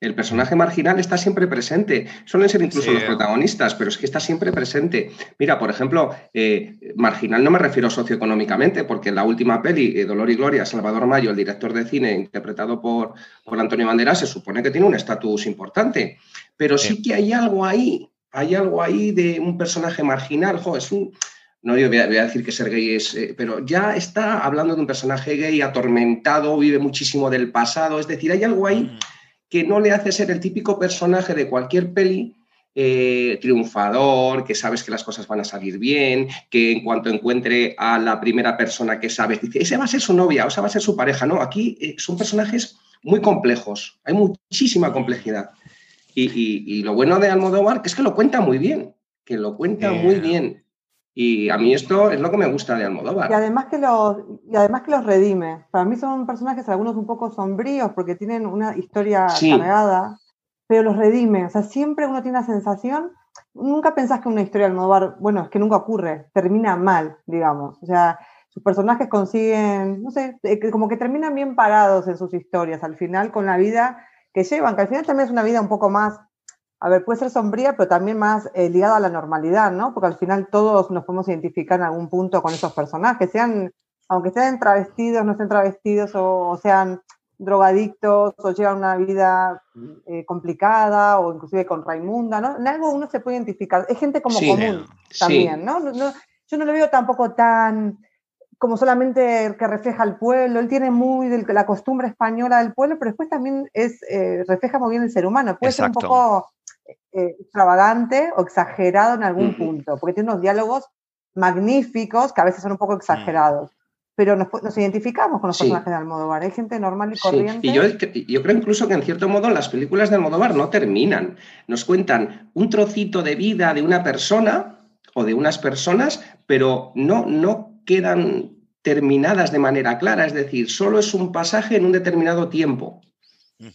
El personaje marginal está siempre presente. Suelen ser incluso los protagonistas, pero es que está siempre presente. Mira, por ejemplo, eh, marginal no me refiero socioeconómicamente, porque en la última peli, eh, Dolor y Gloria, Salvador Mayo, el director de cine interpretado por, por Antonio Banderas, se supone que tiene un estatus importante. Pero sí que hay algo ahí hay algo ahí de un personaje marginal, jo, es un... No yo voy a, decir que ser gay es, eh, pero ya está hablando de un personaje gay atormentado, vive muchísimo del pasado, es decir, hay algo ahí mm. Que no le hace ser el típico personaje de cualquier peli eh, triunfador, que sabes que las cosas van a salir bien, que en cuanto encuentre a la primera persona que sabes, dice, esa va a ser su novia o esa va a ser su pareja. No, aquí eh, son personajes muy complejos, hay muchísima complejidad. Y, lo bueno de Almodóvar es que lo cuenta muy bien, que lo cuenta muy bien. Y a mí esto es lo que me gusta de Almodóvar. Y además que los, y además que los redime. Para mí son personajes algunos un poco sombríos porque tienen una historia cargada, pero los redime. O sea, siempre uno tiene la sensación, nunca pensás que una historia de Almodóvar, bueno, es que nunca ocurre, termina mal, digamos. O sea, sus personajes consiguen, no sé, eh, como que terminan bien parados en sus historias al final con la vida que llevan, que al final también es una vida un poco más, a ver, puede ser sombría, pero también más eh, ligada a la normalidad, ¿no? Porque al final todos nos podemos identificar en algún punto con esos personajes, sean, aunque estén travestidos, no estén travestidos, o, sean drogadictos, o llevan una vida eh, complicada, o inclusive con Raimunda, ¿no? En algo uno se puede identificar. Es gente como común también, ¿no? Yo no lo veo tampoco tan como solamente que refleja al pueblo, él tiene muy la costumbre española del pueblo, pero después también es, eh, refleja muy bien el ser humano, puede ser un poco eh, extravagante o exagerado en algún punto, porque tiene unos diálogos magníficos que a veces son un poco exagerados. Pero nos, identificamos con los personajes de Almodóvar. Hay gente normal y corriente. Y yo, yo creo incluso que en cierto modo las películas de Almodóvar no terminan. Nos cuentan un trocito de vida de una persona o de unas personas, pero no, no quedan terminadas de manera clara, es decir, solo es un pasaje en un determinado tiempo.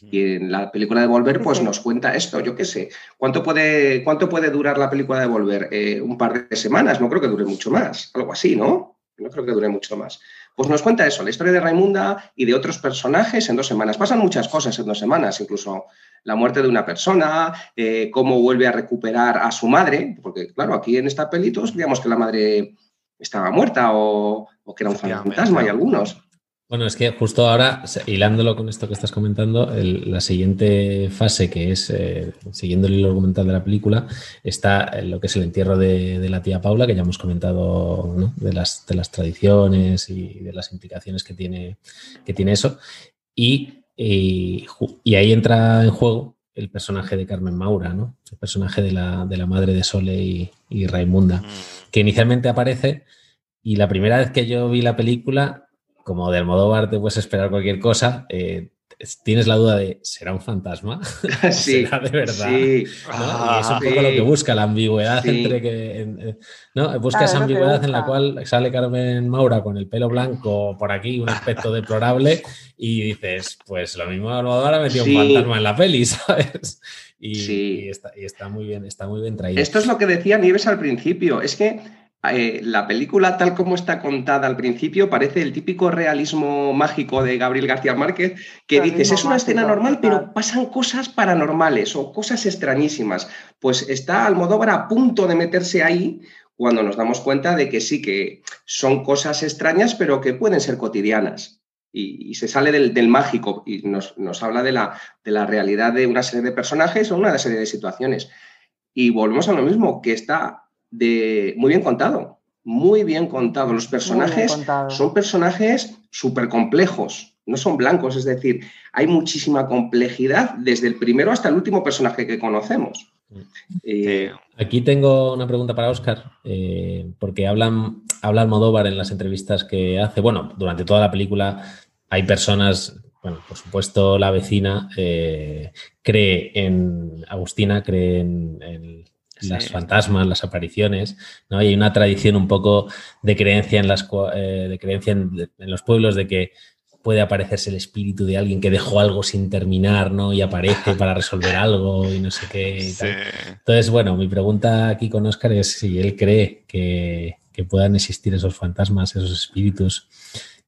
Y en la película de Volver, pues nos cuenta esto, yo qué sé. ¿Cuánto puede, cuánto puede durar la película de Volver? Eh, un par de semanas, no creo que dure mucho más, algo así, ¿no? No creo que dure mucho más. Pues nos cuenta eso, la historia de Raimunda y de otros personajes en dos semanas. Pasan muchas cosas en dos semanas, incluso la muerte de una persona, eh, cómo vuelve a recuperar a su madre, porque claro, aquí en esta peli todos creíamos que la madre estaba muerta o, que era un fantasma y algunos. Bueno, es que justo ahora, hilándolo con esto que estás comentando, la siguiente fase, que es eh, siguiendo el hilo argumental de la película, está lo que es el entierro de, la tía Paula, que ya hemos comentado de, las, de las tradiciones y de las implicaciones que tiene, que tiene eso. Y, y, ahí entra en juego el personaje de Carmen Maura, ¿no? el personaje de la, de la madre de Sole y, y Raimunda. Mm que inicialmente aparece y la primera vez que yo vi la película, como de Almodóvar te puedes esperar cualquier cosa, eh, tienes la duda de, ¿será un fantasma? Sí, ¿Será de verdad? Sí. y es un ah, poco lo que busca, la ambigüedad entre que... ¿no? Busca esa ambigüedad en la cual sale Carmen Maura con el pelo blanco por aquí, un aspecto deplorable, y dices, pues lo mismo Almodóvar ha metido un fantasma en la peli, ¿sabes? Y, está, muy bien, está muy bien traído. Esto es lo que decía Nieves al principio, es que eh, la película tal como está contada al principio parece el típico realismo mágico de Gabriel García Márquez, que dices, es una escena normal, pero pasan cosas paranormales o cosas extrañísimas. Pues está Almodóvar a punto de meterse ahí cuando nos damos cuenta de que sí, que son cosas extrañas, pero que pueden ser cotidianas y, se sale del, mágico y nos, habla de la, de la, realidad de una serie de personajes o una serie de situaciones. Y volvemos a lo mismo, que está de, muy bien contado, muy bien contado. Los personajes son personajes súper complejos, no son blancos, es decir, hay muchísima complejidad desde el primero hasta el último personaje que conocemos. Eh, aquí tengo una pregunta para Oscar, eh, porque hablan, habla Almodóvar en las entrevistas que hace, bueno, durante toda la película hay personas bueno, por supuesto la vecina eh, cree en, Agustina cree en, las fantasmas, las apariciones, ¿no? Y hay una tradición un poco de creencia en las eh, de creencia en, los pueblos de que puede aparecerse el espíritu de alguien que dejó algo sin terminar, ¿no? Y aparece para resolver algo y no sé qué. Entonces, bueno, mi pregunta aquí con Oscar es si él cree que, puedan existir esos fantasmas, esos espíritus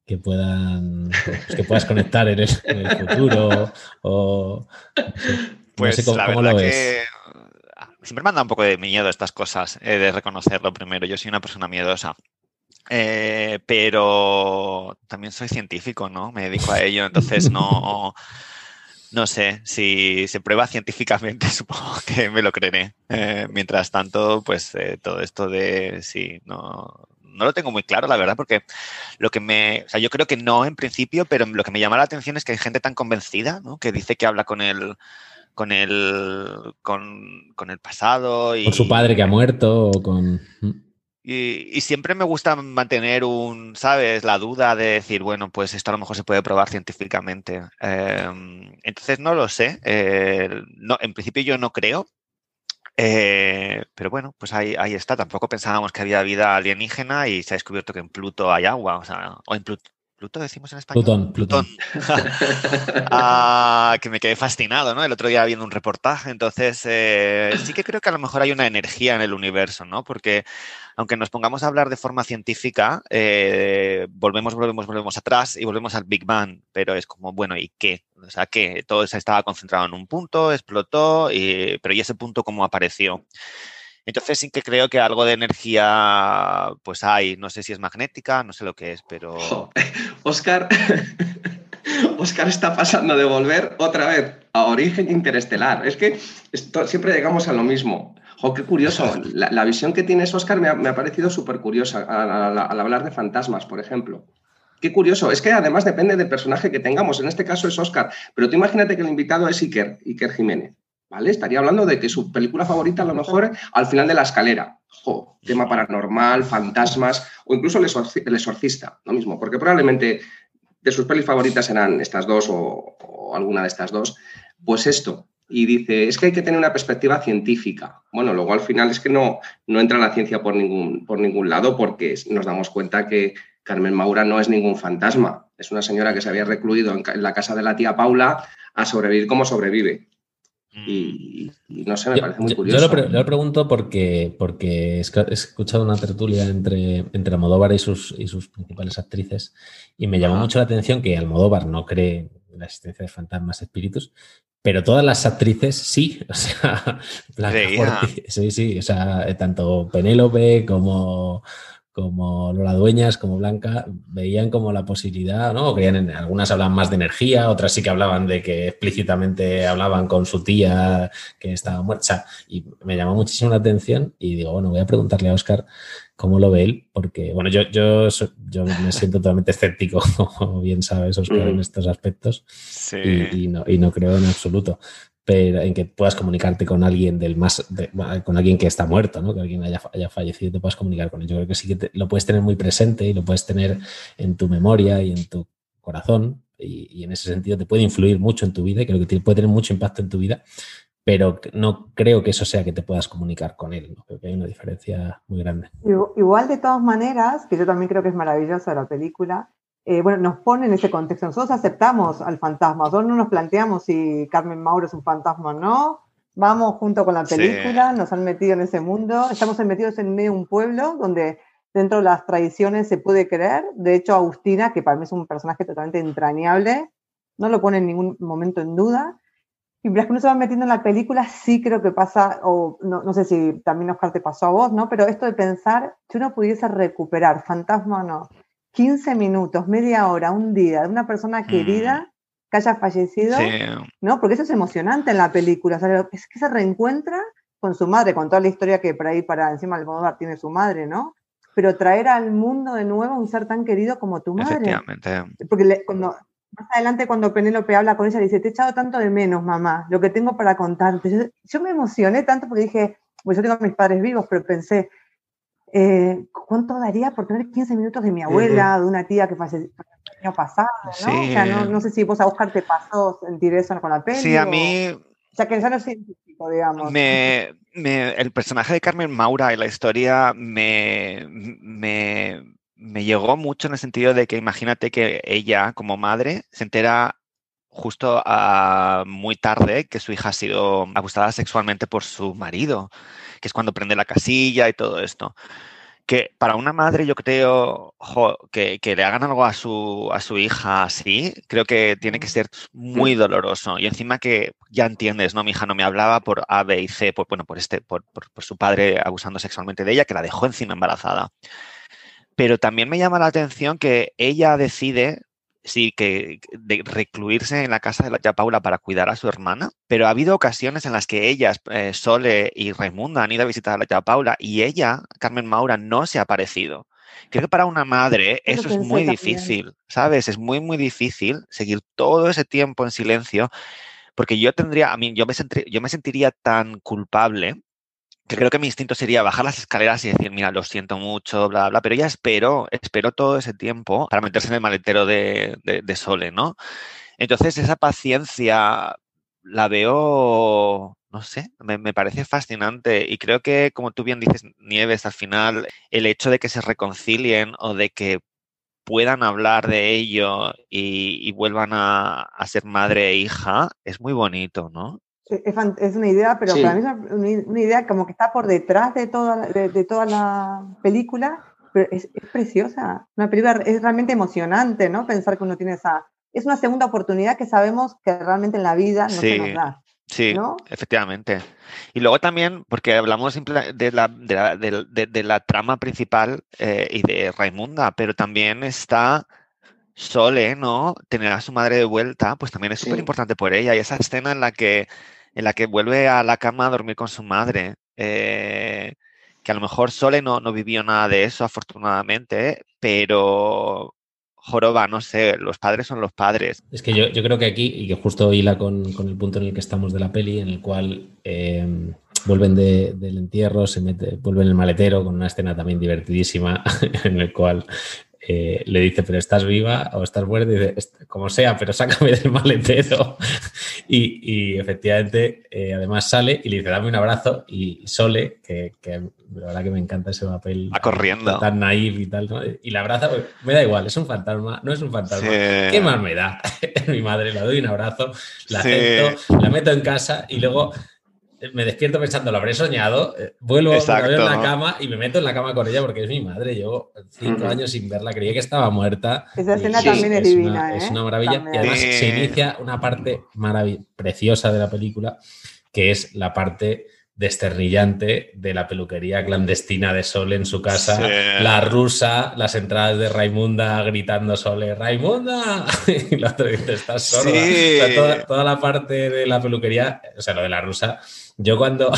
que puedan pues, que puedas conectar en el, futuro o pues cómo, lo ves. Siempre me da un poco de miedo estas cosas, eh, de reconocerlo primero. Yo soy una persona miedosa. Eh, pero también soy científico, ¿no? Me dedico a ello, entonces no, no sé, si se prueba científicamente, supongo que me lo creeré. Eh, mientras tanto, pues todo esto de sí, no, no lo tengo muy claro, la verdad, porque lo que me, o sea, yo creo que no en principio, pero lo que me llama la atención es que hay gente tan convencida, ¿no? Que dice que habla con el, con el, con, con el pasado y... Con su padre que ha muerto o con... Y, siempre me gusta mantener un, ¿sabes? La duda de decir, bueno, pues esto a lo mejor se puede probar científicamente. Em, entonces no lo sé. Eh, no, en principio yo no creo. Eh, pero bueno, pues ahí, ahí está. Tampoco pensábamos que había vida alienígena y se ha descubierto que en Pluto hay agua. O sea, o en Pluto, Pluto decimos en español. Plutón. Plutón. Ah, que me quedé fascinado, ¿no? El otro día viendo un reportaje, entonces eh, sí que creo que a lo mejor hay una energía en el universo, ¿no? Porque aunque nos pongamos a hablar de forma científica, eh, volvemos, volvemos, volvemos atrás y volvemos al Big Bang, pero es como, bueno, ¿y qué? O sea, que todo estaba concentrado en un punto, explotó, pero ¿y ese punto cómo apareció? Entonces sí que creo que algo de energía pues hay, no sé si es magnética, no sé lo que es, pero... Oscar, Oscar está pasando de volver otra vez a origen interestelar. Es que siempre llegamos a lo mismo. Jo, qué curioso. La, visión que tienes, Oscar, me ha, parecido súper curiosa al, hablar de fantasmas, por ejemplo. Qué curioso. Es que además depende del personaje que tengamos. En este caso es Oscar. Pero tú imagínate que el invitado es Iker, Iker Jiménez. ¿Vale? Estaría hablando de que su película favorita a lo mejor al final de la escalera. tema paranormal, fantasmas o incluso el, exorcista, lo mismo, porque probablemente de sus pelis favoritas eran estas dos o, alguna de estas dos. Pues esto, y dice, es que hay que tener una perspectiva científica. Bueno, luego al final es que no, no entra la ciencia por ningún, por ningún lado porque nos damos cuenta que Carmen Maura no es ningún fantasma. Es una señora que se había recluido en la casa de la tía Paula a sobrevivir como sobrevive. Y, no sé, me parece muy curioso. Yo lo, pregunto porque, porque he escuchado una tertulia entre, entre Almodóvar y sus, y sus principales actrices y me llamó mucho la atención que Almodóvar no cree en la existencia de fantasmas, espíritus, pero todas las actrices sí, o sea, sí, sí, o sea, tanto Penélope como como Lola Dueñas, como Blanca, veían como la posibilidad, ¿no? Creían en, algunas hablaban más de energía, otras sí que hablaban de que explícitamente hablaban con su tía que estaba muerta. Y me llamó muchísimo la atención y digo, bueno, voy a preguntarle a Oscar cómo lo ve él, porque, bueno, yo, yo, yo me siento totalmente escéptico, como bien sabes, Oscar, en estos aspectos. Y, no, y no creo en absoluto en que puedas comunicarte con alguien del más con alguien que está muerto, ¿no? que alguien haya, haya fallecido te puedas comunicar con él. Yo creo que sí que lo puedes tener muy presente y lo puedes tener en tu memoria y en tu corazón y, en ese sentido te puede influir mucho en tu vida y creo que te puede tener mucho impacto en tu vida, pero no creo que eso sea que te puedas comunicar con él. Creo que hay una diferencia muy grande. Igual de todas maneras, que yo también creo que es maravillosa la película, eh, bueno, nos pone en ese contexto. Nosotros aceptamos al fantasma, nosotros no nos planteamos si Carmen Mauro es un fantasma o no. Vamos junto con la película, nos han metido en ese mundo, estamos metidos en medio de un pueblo donde dentro de las tradiciones se puede creer. De hecho, Agustina, que para mí es un personaje totalmente entrañable, no lo pone en ningún momento en duda. Y mientras que uno se va metiendo en la película, sí creo que pasa, o no, no sé si también Oscar te pasó a vos, ¿no? Pero esto de pensar, si uno pudiese recuperar, fantasma o no, 15 minutos, media hora, un día de una persona querida mm. que haya fallecido, ¿no? Porque eso es emocionante en la película, es que se reencuentra con su madre, con toda la historia que por ahí para encima del modo tiene su madre, ¿no? Pero traer al mundo de nuevo un ser tan querido como tu madre. Porque cuando, más adelante cuando Penélope habla con ella, dice, te he echado tanto de menos, mamá, lo que tengo para contarte. Yo, yo me emocioné tanto porque dije, pues yo tengo a mis padres vivos, pero pensé, eh, ¿cuánto daría por tener 15 minutos de mi abuela, de una tía que falleció? año pasado, ¿no? O sea, no, sé si vos a buscar te pasó sentir eso con la peli. Sí, a mí... O sea, que ya no es científico, digamos. Me, el personaje de Carmen Maura y la historia me, me, me llegó mucho en el sentido de que imagínate que ella, como madre, se entera justo a muy tarde que su hija ha sido abusada sexualmente por su marido, que es cuando prende la casilla y todo esto. Que para una madre yo creo que, le hagan algo a su, a su hija así, creo que tiene que ser muy doloroso. Y encima que ya entiendes, ¿no? Mi hija no me hablaba por A, B y C, por, bueno, por, este, por su padre abusando sexualmente de ella, que la dejó encima embarazada. Pero también me llama la atención que ella decide sí, que de recluirse en la casa de la tía Paula para cuidar a su hermana, pero ha habido ocasiones en las que ellas, eh, Sole y Raimunda, han ido a visitar a la tía Paula y ella, Carmen Maura, no se ha aparecido. Creo que para una madre eso es muy difícil, ¿sabes? Es muy, muy difícil seguir todo ese tiempo en silencio, porque yo tendría, a mí, yo me, yo me sentiría tan culpable que creo que mi instinto sería bajar las escaleras y decir, mira, lo siento mucho, bla, bla, pero ella esperó, esperó todo ese tiempo para meterse en el maletero de, Sole, ¿no? Entonces, esa paciencia la veo, no sé, me, me, parece fascinante y creo que, como tú bien dices, Nieves, al final, el hecho de que se reconcilien o de que puedan hablar de ello y, vuelvan a, a, ser madre e hija es muy bonito, ¿no? Es, una idea, pero para mí es una, idea como que está por detrás de toda, de, toda la película, pero es, preciosa. Una película es realmente emocionante, ¿no? Pensar que uno tiene esa... Es una segunda oportunidad que sabemos que realmente en la vida no se nos da. Sí, efectivamente. Y luego también, porque hablamos de la, de la, trama principal eh, y de Raimunda, pero también está Sole, ¿no? Tener a su madre de vuelta, pues también es súper importante por ella. Y esa escena en la que en la que vuelve a la cama a dormir con su madre. Eh, que a lo mejor Sole no, no vivió nada de eso, afortunadamente, pero joroba, no sé, los padres son los padres. Es que yo, yo creo que aquí, y que justo hila con, con, el punto en el que estamos de la peli, en el cual em, vuelven del entierro, se mete, vuelven el maletero con una escena también divertidísima, en el cual eh, le dice, pero estás viva o estás muerta, y dice, como sea, pero sácame del maletero. y, efectivamente, eh, además sale y le dice, dame un abrazo. Y Sole, que, la verdad que me encanta ese papel. Va corriendo. Tan naif y tal, Y la abraza, pues, me da igual, es un fantasma, no es un fantasma. ¿Qué más me da? Mi madre, le doy un abrazo, la acepto, la meto en casa y luego me despierto pensando, lo habré soñado, eh, vuelvo a ver la cama y me meto en la cama con ella porque es mi madre. Llevo cinco años sin verla, creía que estaba muerta. Esa escena también es, divina. Una, Es una maravilla. Y además se inicia una parte preciosa de la película, que es la parte desternillante de la peluquería clandestina de Sole en su casa, la rusa, las entradas de Raimunda gritando Sole, ¡Raimunda! y la otra dice, estás sorda. toda, la parte de la peluquería, o sea, lo de la rusa, yo cuando,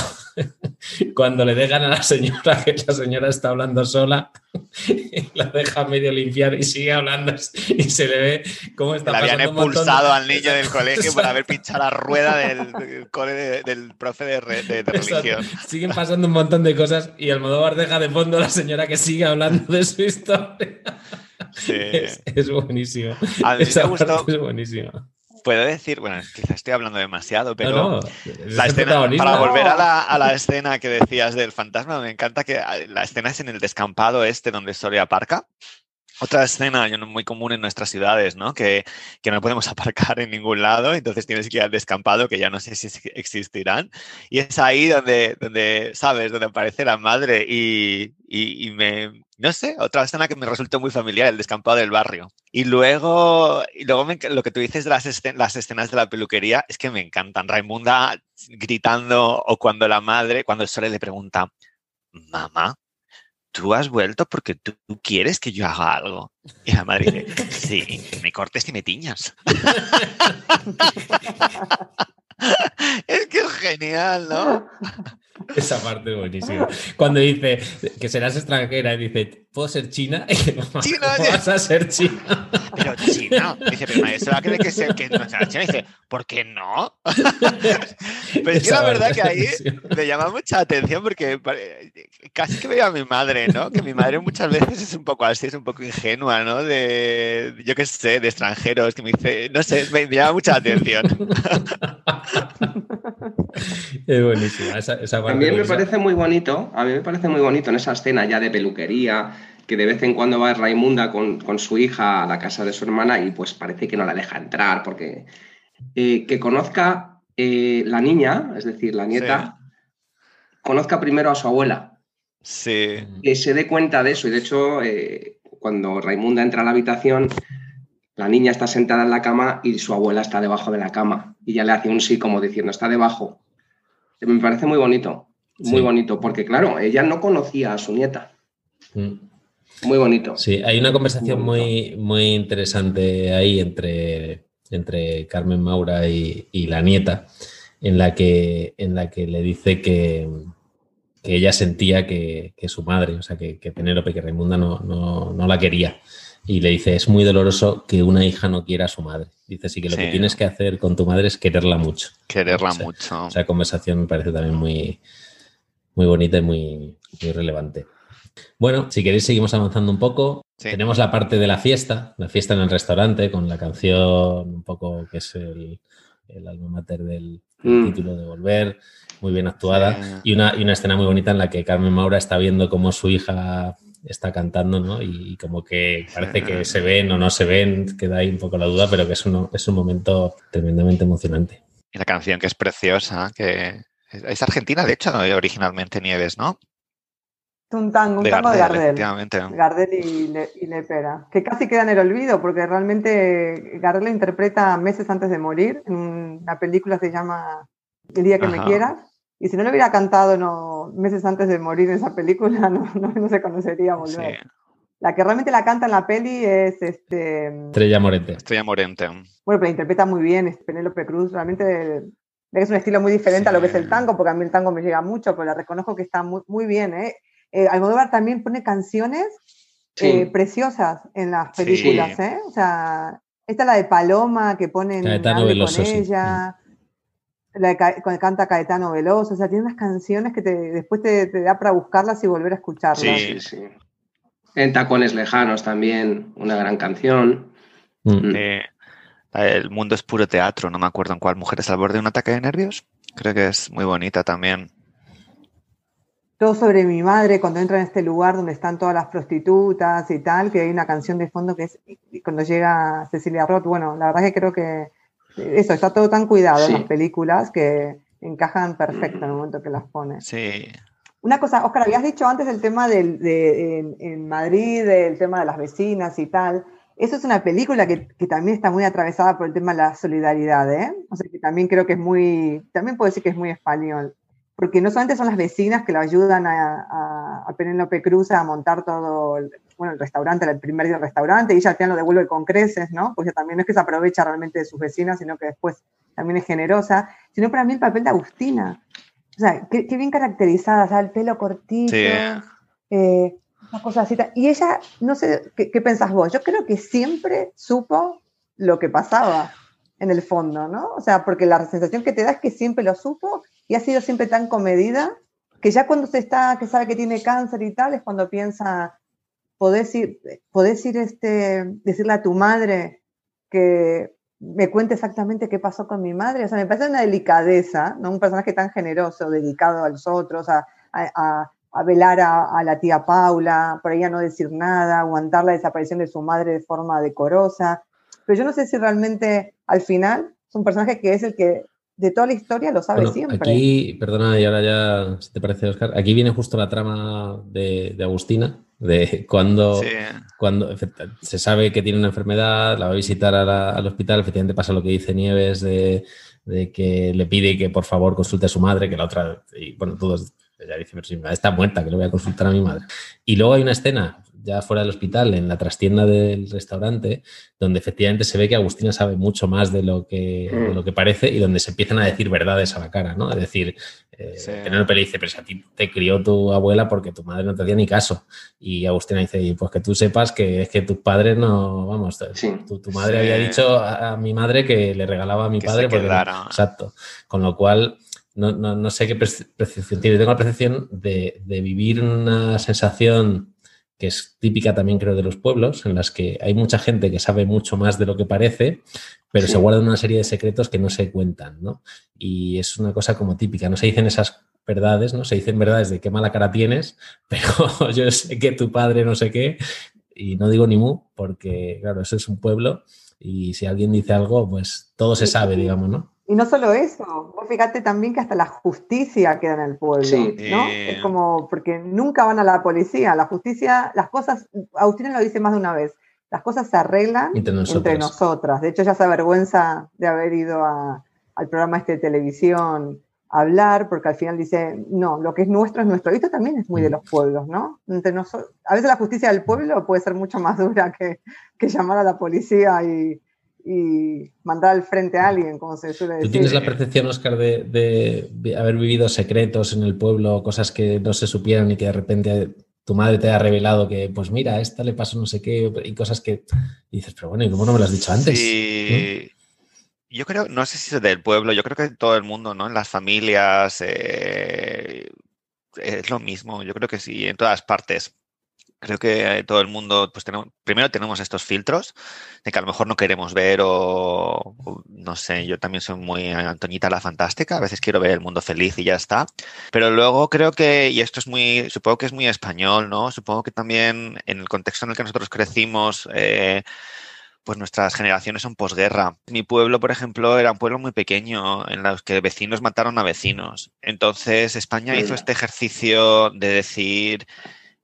cuando le dejan a la señora que la señora está hablando sola, la deja medio limpiar y sigue hablando y se le ve cómo está Le habían expulsado al niño del colegio por haber pinchado la rueda del, del profe de, religión. Siguen pasando un montón de cosas y Almodóvar deja de fondo a la señora que sigue hablando de su historia. Sí. Es, buenísimo. A mí me gustó. Es buenísimo. Puedo decir, bueno, quizás estoy hablando demasiado, pero la escena, para volver a la, a la, escena que decías del fantasma, me encanta que ah, la escena es en el descampado este donde Soria aparca. Otra escena muy común en nuestras ciudades, ¿no? Que, que, no podemos aparcar en ningún lado, entonces tienes que ir al descampado, que ya no sé si existirán. Y es ahí donde, donde ¿sabes? Donde aparece la madre y, y, me, no sé, otra escena que me resultó muy familiar, el descampado del barrio. Y luego, y luego lo que tú dices de las, las escenas de la peluquería es que me encantan. Raimunda gritando o cuando la madre, cuando el Sole le pregunta, mamá, tú has vuelto porque tú, quieres que yo haga algo. Y la madre dice, sí, me cortes y me tiñas. Es que es genial, ¿no? Esa parte es buenísima. Cuando dice que serás extranjera y dice, ¿puedo ser china? China, ¿Cómo vas a ser china? Pero china. Dice, pero va a creer que, no sea china. Dice, ¿por qué no? Pero es que la verdad que ahí me llama mucha atención porque casi que veo a mi madre, ¿no? Que mi madre muchas veces es un poco así, es un poco ingenua, ¿no? De, yo qué sé, de extranjeros, que me dice, no sé, me, me llama mucha atención. Es buenísima. Esa, esa parte También me parece muy bonito, a mí me parece muy bonito en esa escena ya de peluquería, que de vez en cuando va Raimunda con, con su hija a la casa de su hermana y pues parece que no la deja entrar, porque eh, que conozca eh, la niña, es decir, la nieta, conozca primero a su abuela, Sí. que se dé cuenta de eso. Y de hecho, eh, cuando Raimunda entra a la habitación, la niña está sentada en la cama y su abuela está debajo de la cama. Y ya le hace un sí como diciendo, está debajo. Me parece muy bonito, muy Sí. bonito, porque claro, ella no conocía a su nieta. Mm. Muy bonito. Sí, hay una conversación Muy muy, muy interesante ahí entre, entre Carmen Maura y, y la nieta, en la que, en la que le dice que, que ella sentía que, que su madre, o sea, que, que Penélope, que Raimunda no, no, no la quería. Y le dice, es muy doloroso que una hija no quiera a su madre. Dice, sí, que lo Sí. que tienes que hacer con tu madre es quererla mucho. Quererla Sí. mucho. Esa conversación me parece también muy, muy bonita y muy, muy relevante. Bueno, si queréis seguimos avanzando un poco. Sí. Tenemos la parte de la fiesta, la fiesta en el restaurante, con la canción un poco que es el, el alma mater del, del Mm. título de Volver, muy bien actuada. Sí. Y, una, y una escena muy bonita en la que Carmen Maura está viendo cómo su hija está cantando, ¿no? Y, y como que parece que se ven o no se ven, queda ahí un poco la duda, pero que es un, es un momento tremendamente emocionante. Y la canción que es preciosa, que es- argentina, de hecho, originalmente Nieves, ¿no? Es un tango, un De tango de Gardel, Gardel. efectivamente. Gardel y, Le- y Lepera, que casi queda en el olvido, porque realmente Gardel la interpreta meses antes de morir, en una película que se llama El día que me Ajá. quieras, y si no lo hubiera cantado no, meses antes de morir en esa película, no, no, no se conocería Sí. volver. La que realmente la canta en la peli es, este, Estrella Morente. Estrella Morente. bueno, pero la interpreta muy bien, es Penélope Cruz, realmente es un estilo muy diferente a lo que es el Sí. tango, porque a mí el tango me llega mucho, pero la reconozco que está muy, muy bien. ¿eh? Eh, Almodóvar también pone canciones Sí. eh, preciosas en las Sí. películas, ¿eh? O sea, esta es la de Paloma que ponen Caetano Hable Veloso, con sí. ella, la cuando canta Caetano Veloso, o sea, tiene unas canciones que te, después te, te da para buscarlas y volver a escucharlas. Sí. Sí. En Tacones Lejanos también, una gran canción. Mm. Mm. Eh, el mundo es puro teatro, no me acuerdo en cuál. Mujeres al borde de un ataque de nervios. Creo que es muy bonita también. Todo sobre mi madre cuando entra en este lugar donde están todas las prostitutas y tal, que hay una canción de fondo que es cuando llega Cecilia Roth. Bueno, la verdad que creo que eso está todo tan cuidado Sí. en las películas que encajan perfecto en el momento que las pones. Sí. Una cosa, Oscar, habías dicho antes el tema del, de, en, en Madrid, el tema de las vecinas y tal. Eso es una película que, que también está muy atravesada por el tema de la solidaridad, ¿eh? O sea, que también creo que es muy, también puedo decir que es muy español. Porque no solamente son las vecinas que lo ayudan a, a, a Penélope Cruz a montar todo, bueno, el restaurante, el primer día del restaurante, y ella al final lo devuelve con creces, ¿no? Porque también no es que se aprovecha realmente de sus vecinas, sino que después también es generosa, sino para mí el papel de Agustina. O sea, qué, qué bien caracterizada, o sea, el pelo cortito, Sí. eh, una cosa así. Y ella, no sé, ¿qué, ¿qué pensás vos? Yo creo que siempre supo lo que pasaba en el fondo, ¿no? O sea, porque la sensación que te da es que siempre lo supo y ha sido siempre tan comedida que ya cuando se está, que sabe que tiene cáncer y tal, es cuando piensa, podés ir, podés ir este, decirle a tu madre que me cuente exactamente qué pasó con mi madre. O sea, me parece una delicadeza, ¿no? Un personaje tan generoso, dedicado a los otros, a, a- a- a velar a, la tía Paula, por ella no decir nada, aguantar la desaparición de su madre de forma decorosa. Pero yo no sé si realmente al final es un personaje que es el que de toda la historia lo sabe Bueno, siempre. aquí, perdona, y ahora ya, si te parece, Oscar, aquí viene justo la trama de, de Agustina, de cuando, Sí. cuando se sabe que tiene una enfermedad, la va a visitar a la- al hospital, efectivamente pasa lo que dice Nieves, de, de que le pide que por favor consulte a su madre, que la otra, y bueno, todos, ella dice, pero si mi madre está muerta, que le voy a consultar a mi madre. Y luego hay una escena ya fuera del hospital, en la trastienda del restaurante, donde efectivamente se ve que Agustina sabe mucho más de lo que, de lo que parece y donde se empiezan a decir verdades a la cara, ¿no? Es decir, eh, Penélope le dice, pero si a ti te crió tu abuela porque tu madre no te hacía ni caso. Y Agustina dice, pues que tú sepas que es que tus padres no, vamos, tu, madre había dicho a, mi madre que le regalaba a mi padre. Porque, exacto. Con lo cual, no, no, sé qué percepción tiene. Tengo la percepción de, de vivir una sensación que es típica también creo de los pueblos, en las que hay mucha gente que sabe mucho más de lo que parece, pero se guardan una serie de secretos que no se cuentan, ¿no? Y es una cosa como típica, no se dicen esas verdades, ¿no? Se dicen verdades de qué mala cara tienes, pero yo sé que tu padre no sé qué, y no digo ni mu, porque claro, eso es un pueblo, y si alguien dice algo, pues todo se sabe, digamos, ¿no? Y no solo eso, vos fíjate también que hasta la justicia queda en el pueblo, ¿no? Es como, porque nunca van a la policía, la justicia, las cosas, Agustina lo dice más de una vez, las cosas se arreglan entre, nosotras. De hecho, ella se avergüenza de haber ido al programa este de televisión a hablar, porque al final dice, no, lo que es nuestro es nuestro. Y esto también es muy de mm. los pueblos, ¿no? Entre a veces la justicia del pueblo puede ser mucho más dura que, que llamar a la policía y y mandar al frente a alguien, como se suele decir. ¿Tú tienes la percepción, Oscar, de, haber vivido secretos en el pueblo, cosas que no se supieran y que de repente tu madre te ha revelado que, pues mira, a esta le pasó no sé qué, y cosas que dices, pero bueno, ¿y cómo no me lo has dicho antes? Sí. Yo creo, no sé si es del pueblo, yo creo que en todo el mundo, ¿no? En las familias eh, es lo mismo, yo creo que sí, en todas partes creo que eh, todo el mundo, pues tenemos, primero tenemos estos filtros de que a lo mejor no queremos ver o, no sé, yo también soy muy Antoñita la Fantástica, a veces quiero ver el mundo feliz y ya está, pero luego creo que, y esto es muy, supongo que es muy español, ¿no? Supongo que también en el contexto en el que nosotros crecimos, eh, pues nuestras generaciones son posguerra. Mi pueblo, por ejemplo, era un pueblo muy pequeño en los que vecinos mataron a vecinos. Entonces, España hizo este ejercicio de decir,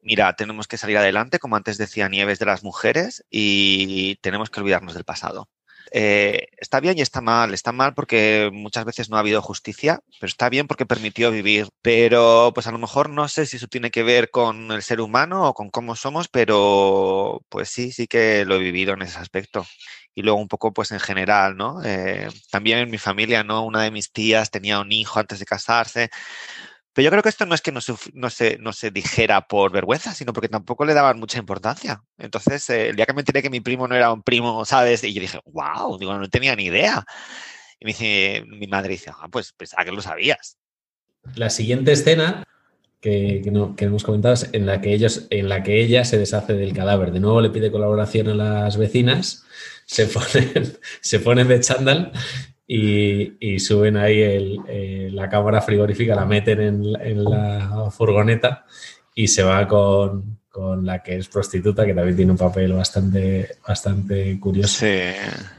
mira, tenemos que salir adelante, como antes decía Nieves, de las mujeres y tenemos que olvidarnos del pasado. Eh, está bien y está mal. Está mal porque muchas veces no ha habido justicia, pero está bien porque permitió vivir. Pero pues a lo mejor no sé si eso tiene que ver con el ser humano o con cómo somos, pero pues sí, sí que lo he vivido en ese aspecto. Y luego un poco pues en general, ¿no? Eh, también en mi familia, ¿no? Una de mis tías tenía un hijo antes de casarse. Pero yo creo que esto no es que no se, no se, no se dijera por vergüenza, sino porque tampoco le daban mucha importancia. Entonces, eh, el día que me enteré que mi primo no era un primo, ¿sabes? Y yo dije, wow, digo, no tenía ni idea. Y me dice, mi madre dice, ah, pues pensaba que lo sabías. La siguiente escena que, que, no, que, hemos comentado es en la, que ellos, en la que ella se deshace del cadáver. De nuevo le pide colaboración a las vecinas, se ponen, se ponen de chándal y, suben ahí eh, la cámara frigorífica, la meten en, la furgoneta y se va con, la que es prostituta, que también tiene un papel bastante, bastante curioso.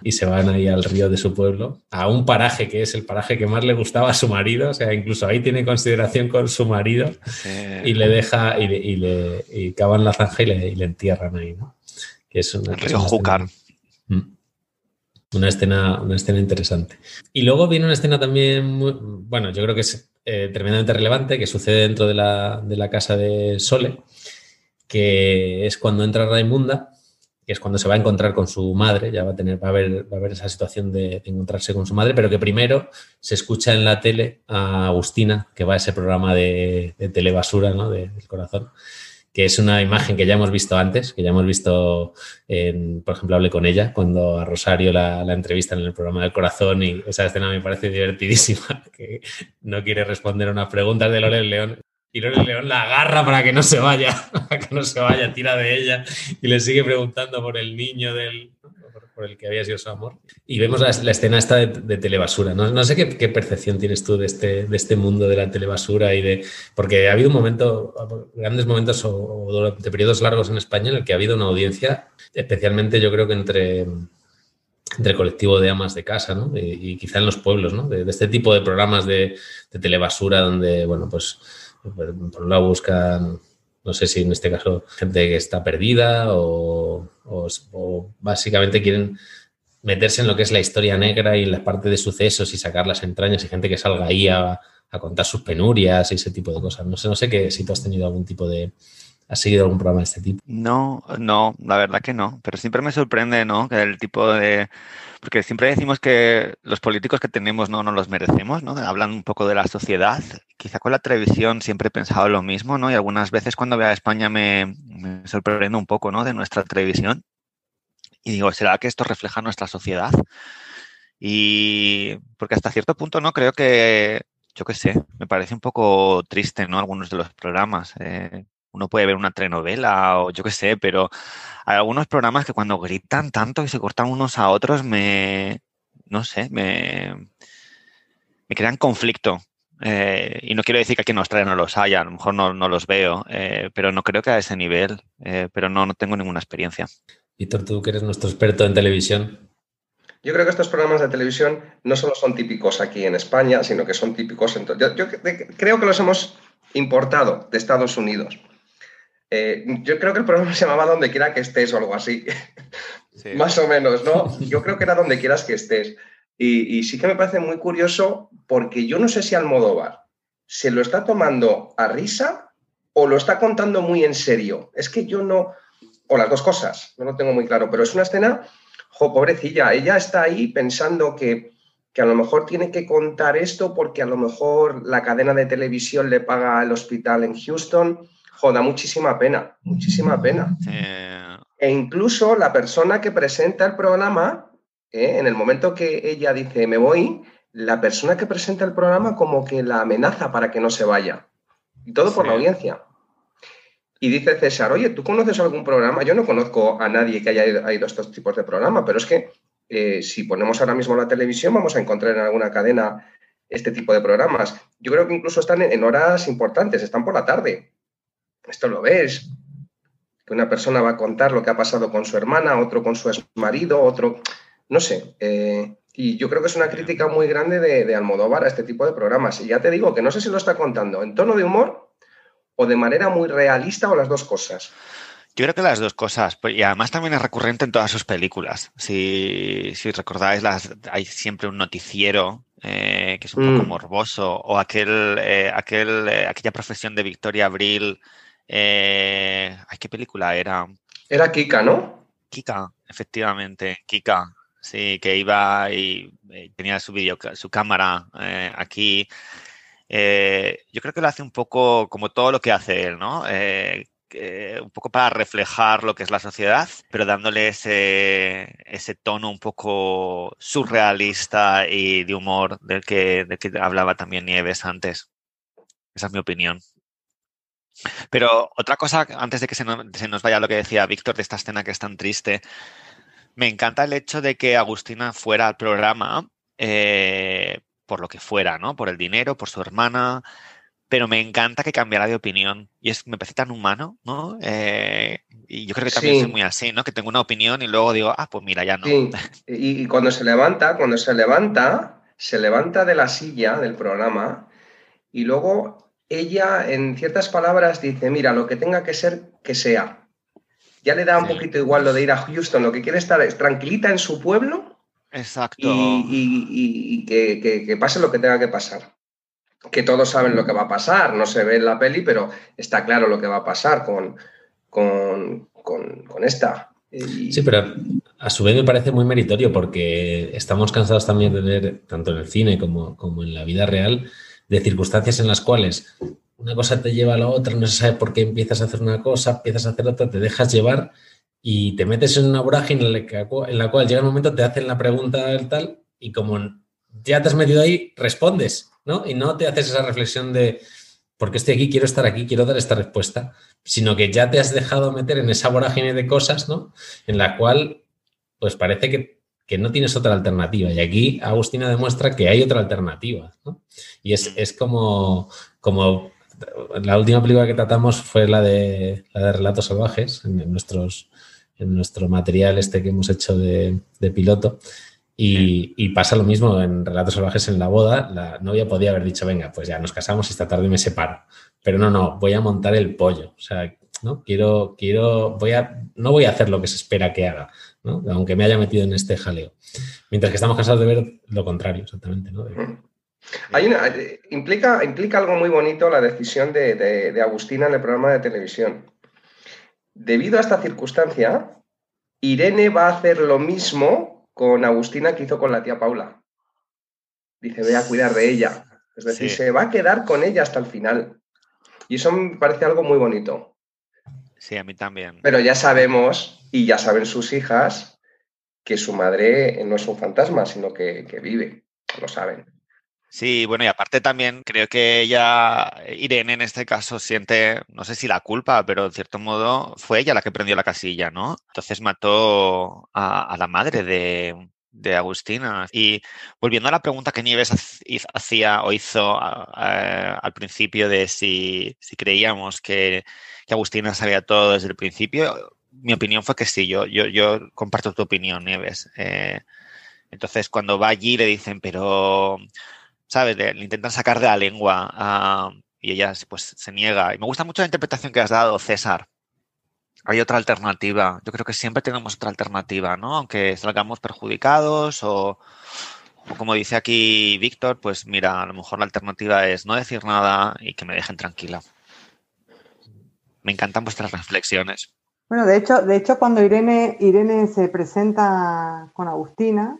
Y se van ahí al río de su pueblo, a un paraje que es el paraje que más le gustaba a su marido, o sea, incluso ahí tiene consideración con su marido y le deja y, le, y cavan la zanja y le, entierran ahí, ¿no? Que es un río Júcar. Una escena, una escena interesante. Y luego viene una escena también, bueno, yo creo que es eh, tremendamente relevante, que sucede dentro de la, casa de Sole, que es cuando entra Raimunda, que es cuando se va a encontrar con su madre, ya va a tener, va a haber, va a esa situación de, encontrarse con su madre, pero que primero se escucha en la tele a Agustina, que va a ese programa de, de telebasura, ¿no? del corazón, que es una imagen que ya hemos visto antes, que ya hemos visto, en, por ejemplo, hablé con ella cuando a Rosario la, la entrevistan en el programa del corazón y esa escena me parece divertidísima, que no quiere responder a unas preguntas de Lore León. Y Lore León la agarra para que no se vaya, para que no se vaya, tira de ella y le sigue preguntando por el niño del, por el que había sido su amor. Y vemos la, escena esta de, telebasura. No, sé qué, percepción tienes tú de este, de este mundo de la telebasura y de... Porque ha habido un momento, grandes momentos o, durante periodos largos en España en el que ha habido una audiencia, especialmente yo creo que entre entre colectivo de amas de casa, ¿no? Y, quizá en los pueblos, ¿no? De, este tipo de programas de, telebasura donde, bueno, pues por un lado buscan no sé si en este caso gente que está perdida o, básicamente quieren meterse en lo que es la historia negra y la parte de sucesos y sacar las entrañas y gente que salga ahí a, contar sus penurias y ese tipo de cosas. No sé, no sé que, si tú has tenido algún tipo de, ¿Has seguido algún programa de este tipo? No, no, la verdad que no. Pero siempre me sorprende, ¿no? Que el tipo de. Porque siempre decimos que los políticos que tenemos no nos los merecemos, ¿no? Hablan un poco de la sociedad. Quizá con la televisión siempre he pensado lo mismo, ¿no? Y algunas veces cuando veo a España me, me sorprende un poco, ¿no? De nuestra televisión. Y digo, ¿será que esto refleja nuestra sociedad? Y porque hasta cierto punto, ¿no? Creo que, yo qué sé, me parece un poco triste, ¿no? Algunos de los programas. Eh, uno puede ver una telenovela o yo qué sé, pero hay algunos programas que cuando gritan tanto y se cortan unos a otros me, no sé, me, me crean conflicto. Eh, y no quiero decir que aquí en Australia no los haya, a lo mejor no, los veo, eh, pero no creo que a ese nivel, eh, pero no, no tengo ninguna experiencia. Víctor, tú que eres nuestro experto en televisión. Yo creo que estos programas de televisión no solo son típicos aquí en España, sino que son típicos en todo. yo creo que los hemos importado de Estados Unidos. Eh, yo creo que el programa se llamaba Donde quiera que estés o algo así. Más o menos, ¿no? Yo creo que era Donde quieras que estés. Y, sí que me parece muy curioso porque yo no sé si Almodóvar se lo está tomando a risa o lo está contando muy en serio. Es que yo no, o las dos cosas, no lo tengo muy claro, pero es una escena, jo, pobrecilla, ella está ahí pensando que, que a lo mejor tiene que contar esto porque a lo mejor la cadena de televisión le paga el hospital en Houston joda muchísima pena, muchísima pena. E incluso la persona que presenta el programa, ¿eh? en el momento que ella dice me voy, la persona que presenta el programa como que la amenaza para que no se vaya. Y todo por la audiencia. Y dice César, oye, ¿tú conoces algún programa? Yo no conozco a nadie que haya ido, a estos tipos de programas, pero es que eh, si ponemos ahora mismo la televisión vamos a encontrar en alguna cadena este tipo de programas. Yo creo que incluso están en horas importantes, están por la tarde esto lo ves, que una persona va a contar lo que ha pasado con su hermana, otro con su marido, otro, no sé. Eh, y yo creo que es una crítica muy grande de, Almodóvar a este tipo de programas. Y ya te digo que no sé si lo está contando en tono de humor o de manera muy realista o las dos cosas. Yo creo que las dos cosas, y además también es recurrente en todas sus películas. Si, recordáis, las, hay siempre un noticiero eh, que es un poco mm. morboso, o aquel, eh, aquel, aquella profesión de Victoria Abril eh, ay, ¿qué película era? Era Kika, ¿no? Kika, efectivamente, Kika. Sí, que iba y eh, tenía su video, su cámara eh, aquí. yo creo que lo hace un poco como todo lo que hace él, ¿no? un poco para reflejar lo que es la sociedad, pero dándole ese, ese tono un poco surrealista y de humor del que, del que hablaba también Nieves antes. Esa es mi opinión. Pero otra cosa, antes de que se nos, vaya lo que decía Víctor de esta escena que es tan triste, me encanta el hecho de que Agustina fuera al programa eh, por lo que fuera, ¿no? Por el dinero, por su hermana, pero me encanta que cambiara de opinión y es me parece tan humano, ¿no? Eh, y yo creo que también es muy así, ¿no? Que tengo una opinión y luego digo, ah, pues mira, ya no. Sí. Y, y cuando se levanta, cuando se levanta, se levanta de la silla del programa y luego ella en ciertas palabras dice, mira, lo que tenga que ser, que sea. Ya le da un poquito igual lo de ir a Houston, lo que quiere estar es tranquilita en su pueblo. Exacto. Y, que, pase lo que tenga que pasar. Que todos saben lo que va a pasar, no se ve en la peli, pero está claro lo que va a pasar con, con, esta. Sí, pero a su vez me parece muy meritorio porque estamos cansados también de ver, tanto en el cine como, como en la vida real, de circunstancias en las cuales una cosa te lleva a la otra, no se sabe por qué empiezas a hacer una cosa, empiezas a hacer otra, te dejas llevar y te metes en una vorágine en la cual llega un momento, te hacen la pregunta del tal y como ya te has metido ahí, respondes, ¿no? Y no te haces esa reflexión de por qué estoy aquí, quiero estar aquí, quiero dar esta respuesta, sino que ya te has dejado meter en esa vorágine de cosas, ¿no? En la cual, pues parece que que no tienes otra alternativa. Y aquí Agustina demuestra que hay otra alternativa. Y es, como, como la última película que tratamos fue la de, la de Relatos Salvajes, en, nuestros, en nuestro material este que hemos hecho de, piloto. Y, pasa lo mismo en Relatos Salvajes en la boda. La novia podía haber dicho, venga, pues ya nos casamos esta tarde me separo. Pero no, no, voy a montar el pollo. O sea, ¿no? Quiero, quiero, voy a, no voy a hacer lo que se espera que haga aunque me haya metido en este jaleo. Mientras que estamos cansados de ver lo contrario, exactamente. Hay implica, implica algo muy bonito la decisión de, Agustina en el programa de televisión. debido a esta circunstancia, Irene va a hacer lo mismo con Agustina que hizo con la tía Paula. Dice, voy a cuidar de ella. Es decir, se va a quedar con ella hasta el final. Y eso me parece algo muy bonito. Sí, a mí también. Pero ya sabemos, y ya saben sus hijas, que su madre no es un fantasma, sino que, que vive. Lo saben. Sí, bueno, y aparte también creo que ella, Irene en este caso, siente, no sé si la culpa, pero en cierto modo fue ella la que prendió la casilla, ¿no? Entonces mató a, la madre de, Agustina. Y volviendo a la pregunta que Nieves hacía o hizo al principio de si, creíamos que, Agustina sabía todo desde el principio, mi opinión fue que sí, yo, yo, yo comparto tu opinión, Nieves. Eh, entonces, cuando va allí le dicen, pero ¿sabes? Le, intentan sacar de la lengua ah, y ella pues se niega. Y me gusta mucho la interpretación que has dado, César. Hay otra alternativa. Yo creo que siempre tenemos otra alternativa, ¿no? Aunque salgamos perjudicados o, como dice aquí Víctor, pues mira, a lo mejor la alternativa es no decir nada y que me dejen tranquila. Me encantan vuestras reflexiones. Bueno, de hecho, de hecho cuando Irene, Irene se presenta con Agustina,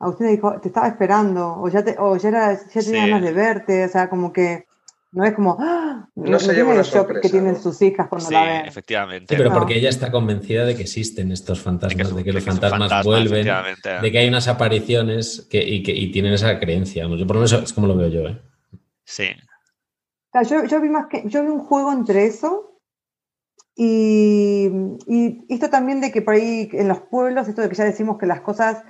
Agustina dijo, te estaba esperando, o ya, te, o ya, era, ya tenía ganas de verte, o sea, como que no es como, ¡Ah! no, se lleva shock que tienen sus hijas cuando la ven. efectivamente. pero porque ella está convencida de que existen estos fantasmas, de que, los fantasmas vuelven, de que hay unas apariciones que, y que y tienen esa creencia. Yo por lo menos es como lo veo yo. ¿eh? Sí. yo, yo, vi más que, yo vi un juego entre eso y, esto también de que por ahí en los pueblos, esto de que ya decimos que las cosas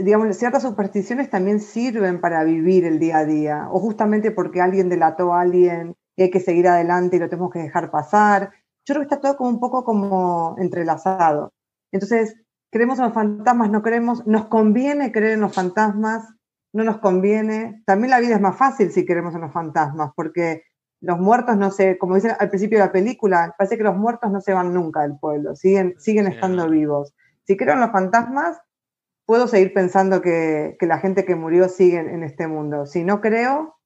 digamos, ciertas supersticiones también sirven para vivir el día a día, o justamente porque alguien delató a alguien y hay que seguir adelante y lo tenemos que dejar pasar. Yo creo que está todo como un poco como entrelazado. Entonces, creemos en los fantasmas, no creemos, nos conviene creer en los fantasmas, no nos conviene. También la vida es más fácil si creemos en los fantasmas, porque los muertos no se, como dicen al principio de la película, parece que los muertos no se van nunca del pueblo, siguen, siguen estando vivos. Si creo en los fantasmas, puedo seguir pensando que, la gente que murió sigue en, este mundo. Si no creo,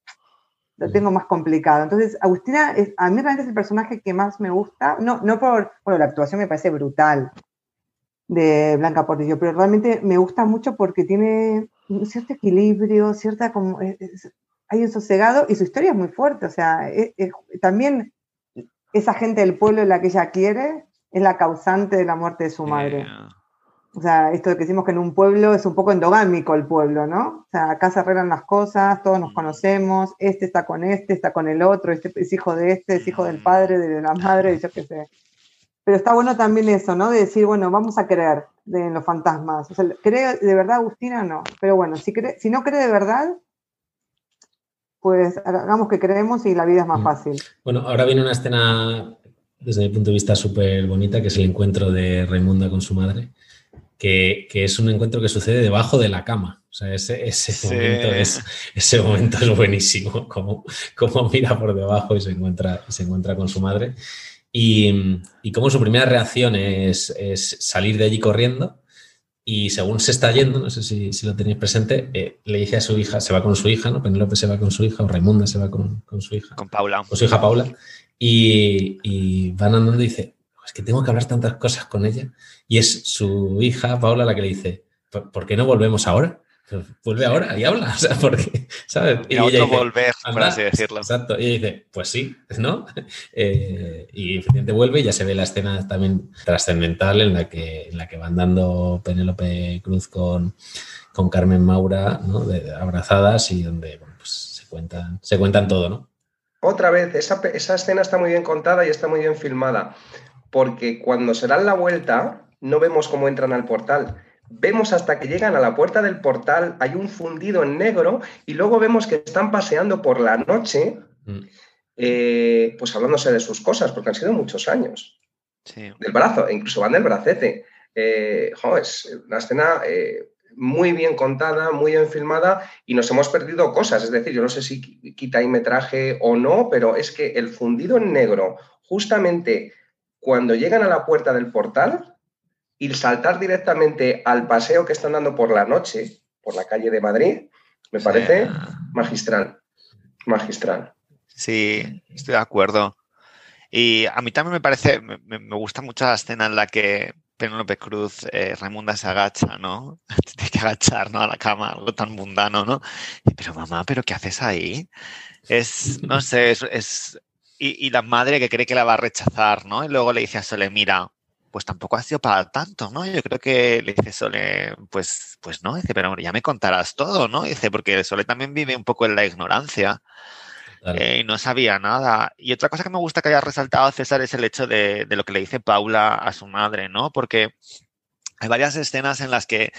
lo tengo más complicado. Entonces, Agustina, es, a mí realmente es el personaje que más me gusta, no, no por, bueno, la actuación me parece brutal de Blanca Portillo, pero realmente me gusta mucho porque tiene un cierto equilibrio, cierta como, hay un sosegado y su historia es muy fuerte, o sea, también esa gente del pueblo en la que ella quiere es la causante de la muerte de su madre. O sea, esto de que decimos que en un pueblo es un poco endogámico el pueblo, ¿no? O sea, acá se arreglan las cosas, todos nos conocemos, este está con este, está con el otro, este es hijo de este, es hijo del padre, de la madre, yo qué sé. Pero está bueno también eso, ¿no? De decir, bueno, vamos a creer en los fantasmas. O sea, ¿cree de verdad Agustina? No. Pero bueno, si, cree, si no cree de verdad, pues hagamos que creemos y la vida es más mm. fácil. Bueno, ahora viene una escena, desde mi punto de vista, súper bonita, que es el encuentro de Raimunda con su madre que, es un encuentro que sucede debajo de la cama. O sea, ese, momento, es, ese momento es buenísimo, como, como mira por debajo y se encuentra, se encuentra con su madre. Y, y como su primera reacción es, salir de allí corriendo y según se está yendo, no sé si, lo tenéis presente, eh, le dice a su hija, se va con su hija, ¿no? Penélope se va con su hija, o Raimunda se va con, su hija. Con Paula. Con su hija Paula. Y, y van andando y dice, es que tengo que hablar tantas cosas con ella. Y es su hija, Paula, la que le dice, ¿por qué no volvemos ahora? Vuelve ahora y habla, o sea, porque, ¿sabes? Y, ella volver, por así decirlo. Exacto, y ella dice, pues sí, ¿no? Eh, y efectivamente vuelve y ya se ve la escena también trascendental en la que, en la que van dando Penélope Cruz con, con Carmen Maura, ¿no? De, abrazadas y donde, pues se cuentan, se cuentan todo, ¿no? Otra vez, esa, esa escena está muy bien contada y está muy bien filmada porque cuando se dan la vuelta no vemos cómo entran al portal. Vemos hasta que llegan a la puerta del portal, hay un fundido en negro y luego vemos que están paseando por la noche, mm. eh, pues hablándose de sus cosas, porque han sido muchos años. Del brazo, e incluso van del bracete. Eh, es una escena eh, muy bien contada, muy bien filmada y nos hemos perdido cosas. Es decir, yo no sé si quita y metraje o no, pero es que el fundido en negro, justamente cuando llegan a la puerta del portal y saltar directamente al paseo que están dando por la noche, por la calle de Madrid, me parece magistral, magistral. Sí, estoy de acuerdo. Y a mí también me parece, me, me gusta mucho la escena en la que Penélope Cruz, eh, Raimunda se agacha, ¿no? Tiene que agachar, ¿no? A la cama, algo tan mundano, ¿no? pero mamá, ¿pero qué haces ahí? Es, no sé, es... y, la madre que cree que la va a rechazar, ¿no? Y luego le dice a Sole, mira, pues tampoco ha sido para tanto, ¿no? Yo creo que le dice Sole, pues, pues no, dice, pero ya me contarás todo, ¿no? Dice, porque Sole también vive un poco en la ignorancia. Eh, y no sabía nada. Y otra cosa que me gusta que haya resaltado César es el hecho de, lo que le dice Paula a su madre, ¿no? Porque hay varias escenas en las que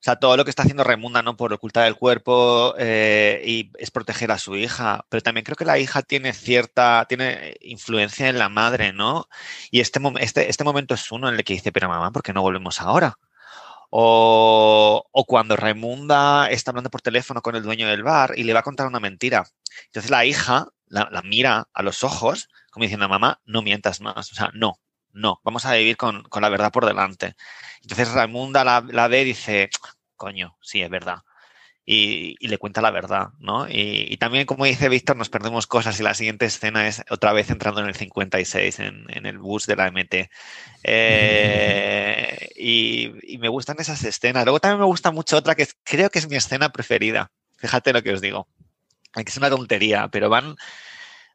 o sea, todo lo que está haciendo Raimunda, ¿no? Por ocultar el cuerpo eh, y es proteger a su hija. Pero también creo que la hija tiene cierta, tiene influencia en la madre, ¿no? Y este, este, este momento es uno en el que dice, pero mamá, ¿por qué no volvemos ahora? O, o, cuando Raimunda está hablando por teléfono con el dueño del bar y le va a contar una mentira. Entonces la hija la, mira a los ojos como diciendo, mamá, no mientas más. O sea, no, no, vamos a vivir con, la verdad por delante. Entonces Raimunda la, la, ve y dice, coño, sí, es verdad. Y, le cuenta la verdad, ¿no? Y, también, como dice Víctor, nos perdemos cosas y la siguiente escena es otra vez entrando en el 56, en, en el bus de la MT. Eh, y, y, me gustan esas escenas. Luego también me gusta mucho otra que creo que es mi escena preferida. Fíjate lo que os digo es una tontería, pero van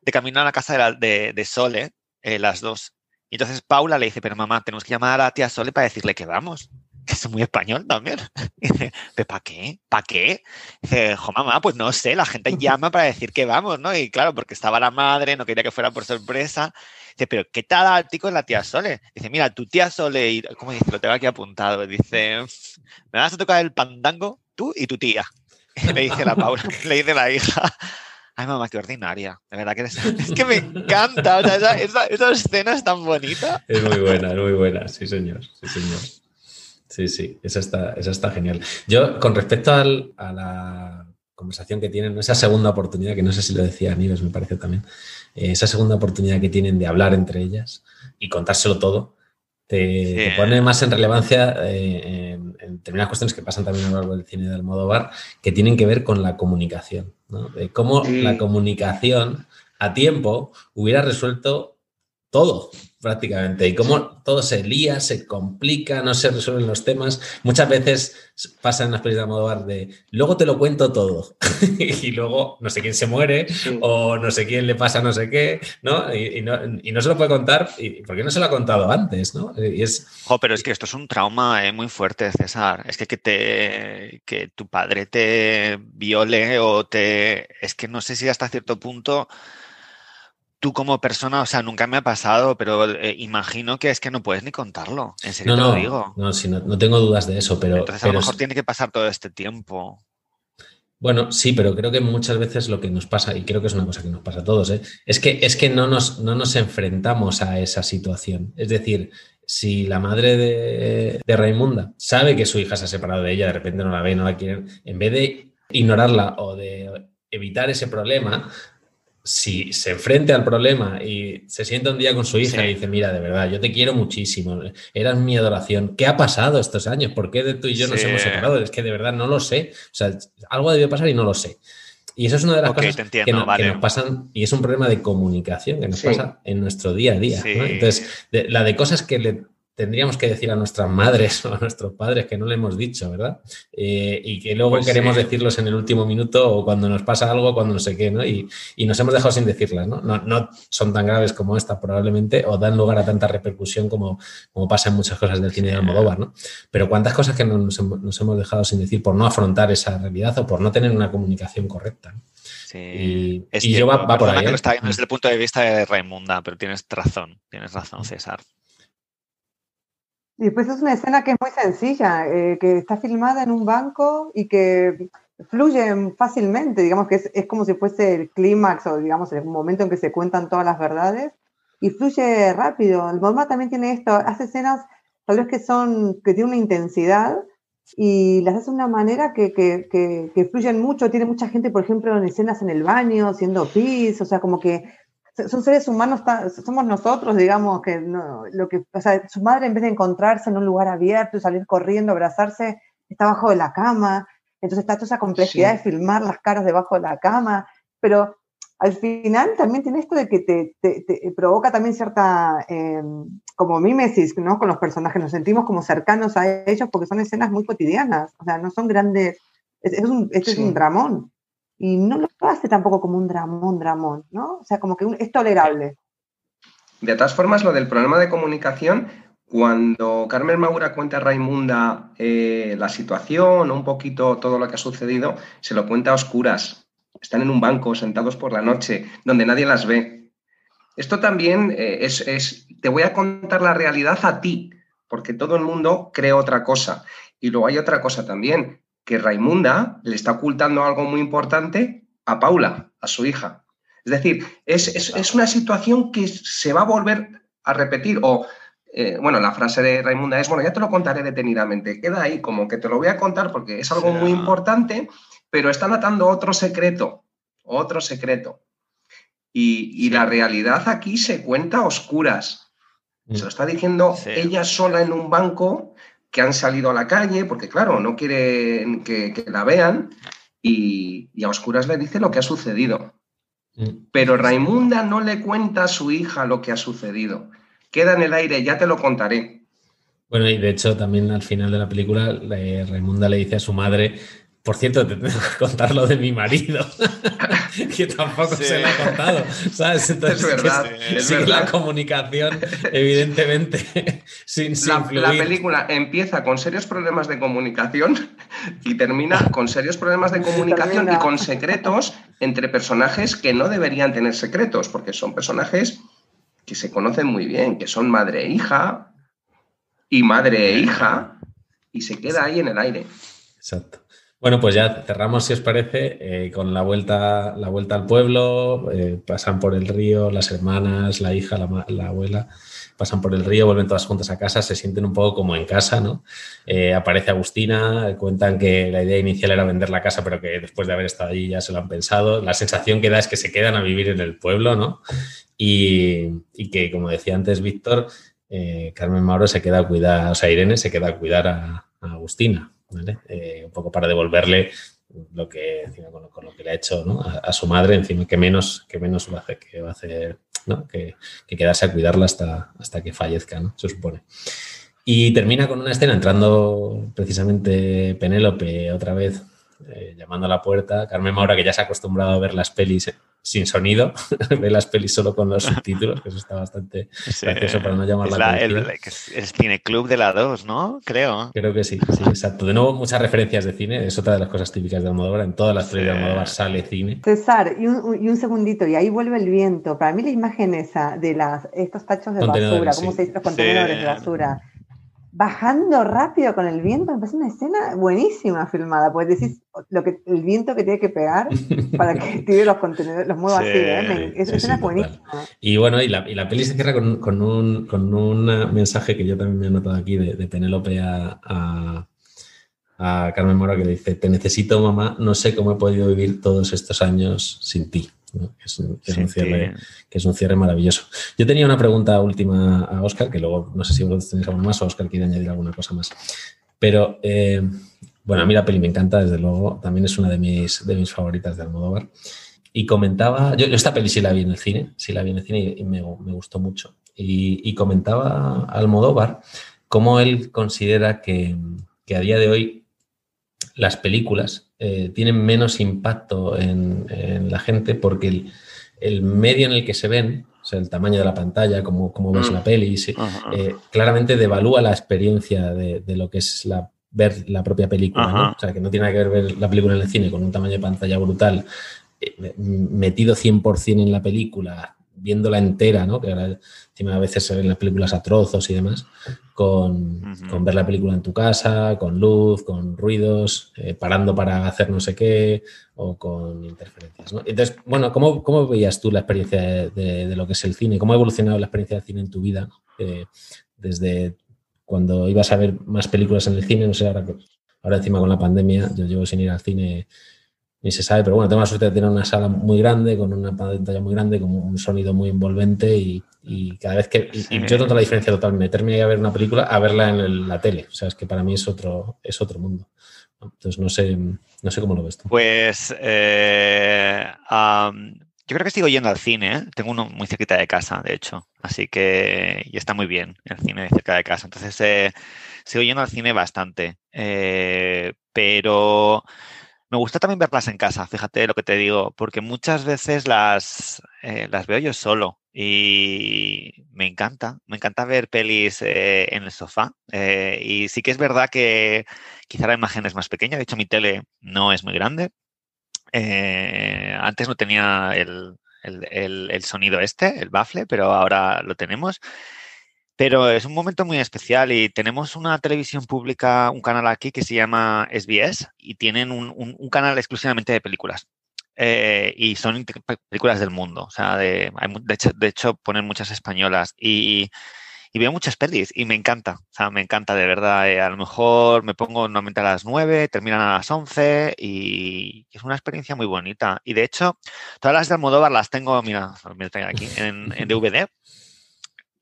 de camino a la casa de, de, Sole, eh, las dos. Y entonces Paula le dice, pero mamá, tenemos que llamar a la tía Sole para decirle que vamos. Es muy español también. Dice, ¿para qué? ¿Para qué? dice, jo, mamá, pues no sé, la gente llama para decir que vamos, ¿no? Y claro, porque estaba la madre, no quería que fuera por sorpresa. Dice, pero ¿qué tal tico es la tía Sole? Dice, mira, tu tía Sole, y, ¿cómo dice? Lo tengo aquí apuntado. Dice, me vas a tocar el pandango tú y tu tía. le dice la Paula, le dice la hija. Ay, mamá, qué ordinaria. De verdad que es que me encanta. O sea, esa, esa, escena es tan bonita. Es muy buena, es muy buena. Sí, señor. Sí, señor. Sí, sí, esa está, esa está genial. Yo, con respecto al, a la conversación que tienen, esa segunda oportunidad, que no sé si lo decía Aníbal, me parece también, eh, esa segunda oportunidad que tienen de hablar entre ellas y contárselo todo, te, pone más en relevancia eh, en, determinadas cuestiones que pasan también a lo largo del cine de Almodóvar, que tienen que ver con la comunicación, ¿no? de cómo la comunicación a tiempo hubiera resuelto todo prácticamente. Y cómo todo se lía, se complica, no se resuelven los temas. Muchas veces pasa en las películas de Almodóvar de luego te lo cuento todo y luego no sé quién se muere o no sé quién le pasa no sé qué, ¿no? Y, no, se lo puede contar y ¿por qué no se lo ha contado antes, ¿no? Y es... pero es que esto es un trauma eh, muy fuerte, César. Es que, que, te, que tu padre te viole o te... Es que no sé si hasta cierto punto tú como persona, o sea, nunca me ha pasado, pero eh, imagino que es que no puedes ni contarlo. En serio no, te lo digo. No, sí, no, tengo dudas de eso, pero. Entonces a lo mejor tiene que pasar todo este tiempo. Bueno, sí, pero creo que muchas veces lo que nos pasa, y creo que es una cosa que nos pasa a todos, ¿eh? es que, es que no, nos, no nos enfrentamos a esa situación. Es decir, si la madre de, de Raimunda sabe que su hija se ha separado de ella, de repente no la ve, no la quiere, en vez de ignorarla o de evitar ese problema, si se enfrenta al problema y se sienta un día con su hija y dice, mira, de verdad, yo te quiero muchísimo, eras mi adoración, ¿qué ha pasado estos años? ¿Por qué de tú y yo nos hemos separado? Es que de verdad no lo sé, o sea, algo debió pasar y no lo sé. Y eso es una de las cosas que, nos pasan, y es un problema de comunicación que nos pasa en nuestro día a día. Entonces, la de cosas que le tendríamos que decir a nuestras madres o a nuestros padres que no le hemos dicho, ¿verdad? Eh, y que luego pues queremos decirlos en el último minuto o cuando nos pasa algo, cuando no sé qué, ¿no? Y, nos hemos dejado sin decirlas, ¿no? ¿no? son tan graves como esta probablemente o dan lugar a tanta repercusión como, como pasa en muchas cosas del cine de Almodóvar, ¿no? Pero cuántas cosas que nos, hemos dejado sin decir por no afrontar esa realidad o por no tener una comunicación correcta. Sí. Y, yo va, por ahí. Que lo ¿eh? está viendo desde el punto de vista de Raimunda, pero tienes razón, tienes razón, César. Y después es una escena que es muy sencilla, eh, que está filmada en un banco y que fluye fácilmente, digamos que es, como si fuese el clímax o digamos el momento en que se cuentan todas las verdades y fluye rápido. El Modma también tiene esto, hace escenas tal vez que son, que tienen una intensidad y las hace de una manera que, que, que, que fluyen mucho. Tiene mucha gente, por ejemplo, en escenas en el baño, haciendo pis, o sea, como que son seres humanos, somos nosotros, digamos, que, lo que, o sea, su madre en vez de encontrarse en un lugar abierto y salir corriendo, abrazarse, está abajo de la cama, entonces está toda esa complejidad de filmar las caras debajo de la cama, pero al final también tiene esto de que te, provoca también cierta em, como mimesis, ¿no? Con los personajes, nos sentimos como cercanos a ellos porque son escenas muy cotidianas, o sea, no son grandes, es, un, este es un dramón. Y no lo hace tampoco como un dramón, dramón, ¿no? O sea, como que es tolerable. De todas formas, lo del problema de comunicación, cuando Carmen Maura cuenta a Raimunda eh, la situación, un poquito todo lo que ha sucedido, se lo cuenta a oscuras. Están en un banco, sentados por la noche, donde nadie las ve. Esto también eh, es, es, te voy a contar la realidad a ti, porque todo el mundo cree otra cosa. Y luego hay otra cosa también, que Raimunda le está ocultando algo muy importante a Paula, a su hija. Es decir, es, una situación que se va a volver a repetir. O, eh, bueno, la frase de Raimunda es, bueno, ya te lo contaré detenidamente. Queda ahí como que te lo voy a contar porque es algo muy importante, pero están atando otro secreto, otro secreto. Y, la realidad aquí se cuenta a oscuras. Se lo está diciendo ella sola en un banco que han salido a la calle, porque claro, no quieren que, la vean, y, a oscuras le dice lo que ha sucedido. Pero Raimunda no le cuenta a su hija lo que ha sucedido. Queda en el aire, ya te lo contaré. Bueno, y de hecho también al final de la película, Raimunda le dice a su madre por cierto, te tengo que contar lo de mi marido, que tampoco se lo ha contado, ¿sabes? Entonces, es verdad, es la comunicación, evidentemente, sin, la, la, película empieza con serios problemas de comunicación y termina con serios problemas de comunicación y con secretos entre personajes que no deberían tener secretos, porque son personajes que se conocen muy bien, que son madre e hija y madre e hija, y se queda ahí en el aire. Exacto. Bueno, pues ya cerramos, si os parece, eh, con la vuelta, la vuelta al pueblo. Eh, pasan por el río, las hermanas, la hija, la, abuela, pasan por el río, vuelven todas juntas a casa, se sienten un poco como en casa, ¿no? Eh, aparece Agustina, cuentan que la idea inicial era vender la casa, pero que después de haber estado allí ya se lo han pensado. La sensación que da es que se quedan a vivir en el pueblo, ¿no? Y, que, como decía antes Víctor, Carmen Mauro se queda a cuidar, o sea, Irene se queda a cuidar a Agustina. Eh, un poco para devolverle lo que, con, lo que le ha hecho a, su madre, encima que menos, que menos va a hacer, que va a hacer, que, quedarse a cuidarla hasta, hasta que fallezca, ¿no? se supone. Y termina con una escena entrando precisamente Penélope otra vez eh, llamando a la puerta. Carmen Maura, que ya se ha acostumbrado a ver las pelis sin sonido, ve las pelis solo con los subtítulos, que eso está bastante gracioso para no llamar la, atención. El, cine club de la 2, ¿no? Creo. Creo que sí, sí, exacto. De nuevo, muchas referencias de cine, es otra de las cosas típicas de Almodóvar. En todas las pelis de Almodóvar sale cine. César, y un, y un, segundito, y ahí vuelve el viento. Para mí la imagen esa de las, estos tachos de basura, ¿cómo se dice los contenedores de basura? Bajando rápido con el viento, me parece una escena buenísima filmada, pues decís lo que, el viento que tiene que pegar para que tire los contenedores, los mueva así, ¿eh? esa escena buenísima. Y bueno, y la, y la peli se cierra con, con, un, con un mensaje que yo también me he notado aquí de, de Penélope a, a, a Carmen Mora que le dice, te necesito mamá, no sé cómo he podido vivir todos estos años sin ti. Que, es un, cierre, que, es un, cierre, maravilloso. Yo tenía una pregunta última a Oscar, que luego no sé si vosotros tenéis algo más o Oscar quiere añadir alguna cosa más. Pero eh, bueno, a mí la peli me encanta, desde luego, también es una de mis, de mis favoritas de Almodóvar. Y comentaba, yo, esta peli sí la vi en el cine, sí la vi en el cine y, me, me, gustó mucho. Y, y, comentaba Almodóvar cómo él considera que, que a día de hoy las películas eh, tienen menos impacto en, la gente porque el, medio en el que se ven, o sea, el tamaño de la pantalla, cómo, cómo ves mm. la peli, eh, claramente devalúa la experiencia de, lo que es la, ver la propia película. O sea, que no tiene que ver la película en el cine con un tamaño de pantalla brutal, eh, metido 100% en la película, viéndola entera, ¿no? que ahora encima a veces se ven las películas a trozos y demás, con, ver la película en tu casa, con luz, con ruidos, eh, parando para hacer no sé qué o con interferencias. ¿no? Entonces, bueno, ¿cómo, ¿cómo, veías tú la experiencia de, lo que es el cine? ¿Cómo ha evolucionado la experiencia del cine en tu vida? Eh, desde cuando ibas a ver más películas en el cine, no sé, ahora, ahora encima con la pandemia, yo llevo sin ir al cine ni se sabe, pero bueno, tengo la suerte de tener una sala muy grande, con una pantalla muy grande, con un sonido muy envolvente y, cada vez que... Y, yo noto la diferencia total, meterme a ver una película a verla en la tele, o sea, es que para mí es otro, es otro mundo. Entonces, no sé, no sé cómo lo ves tú. Pues eh, yo creo que sigo yendo al cine, ¿eh? tengo uno muy cerquita de casa, de hecho, así que y está muy bien el cine cerca de casa. Entonces, eh, sigo yendo al cine bastante, eh, pero me gusta también verlas en casa, fíjate lo que te digo, porque muchas veces las, las veo yo solo y me encanta, me encanta ver pelis en el sofá. y sí que es verdad que quizá la imagen es más pequeña, de hecho mi tele no es muy grande, eh, antes no tenía el, sonido este, el baffle, pero ahora lo tenemos. Pero es un momento muy especial y tenemos una televisión pública, un canal aquí que se llama SBS y tienen un, canal exclusivamente de películas. Eh, y son películas del mundo. O sea, de, hecho, de hecho, ponen muchas españolas. Y, y veo muchas pelis y me encanta, o sea, me encanta de verdad. Eh, a lo mejor me pongo normalmente a las 9, terminan a las 11 y es una experiencia muy bonita. Y de hecho, todas las de Almodóvar las tengo, mira, tengo aquí, en, DVD.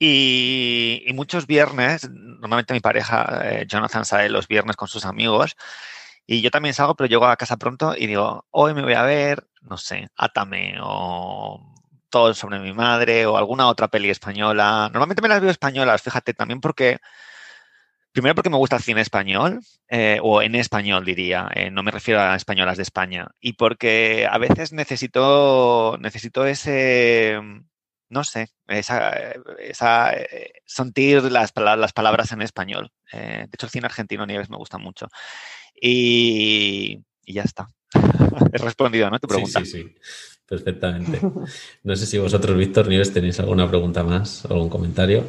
Y, muchos viernes, normalmente mi pareja, eh, Jonathan, sale los viernes con sus amigos. Y yo también salgo, pero llego a casa pronto y digo, hoy me voy a ver, no sé, Atame o todo sobre mi madre o alguna otra peli española. Normalmente me las veo españolas, fíjate, también porque, primero porque me gusta el cine español, eh, o en español diría, eh, no me refiero a españolas de España, y porque a veces necesito, necesito ese, no sé, esa, esa eh, sentir las, las, palabras en español. de hecho, el cine argentino Nieves me gusta mucho. Y, y ya está. He respondido, ¿no? Tu pregunta. Sí, sí, sí perfectamente. No sé si vosotros, Víctor Nieves, tenéis alguna pregunta más o algún comentario.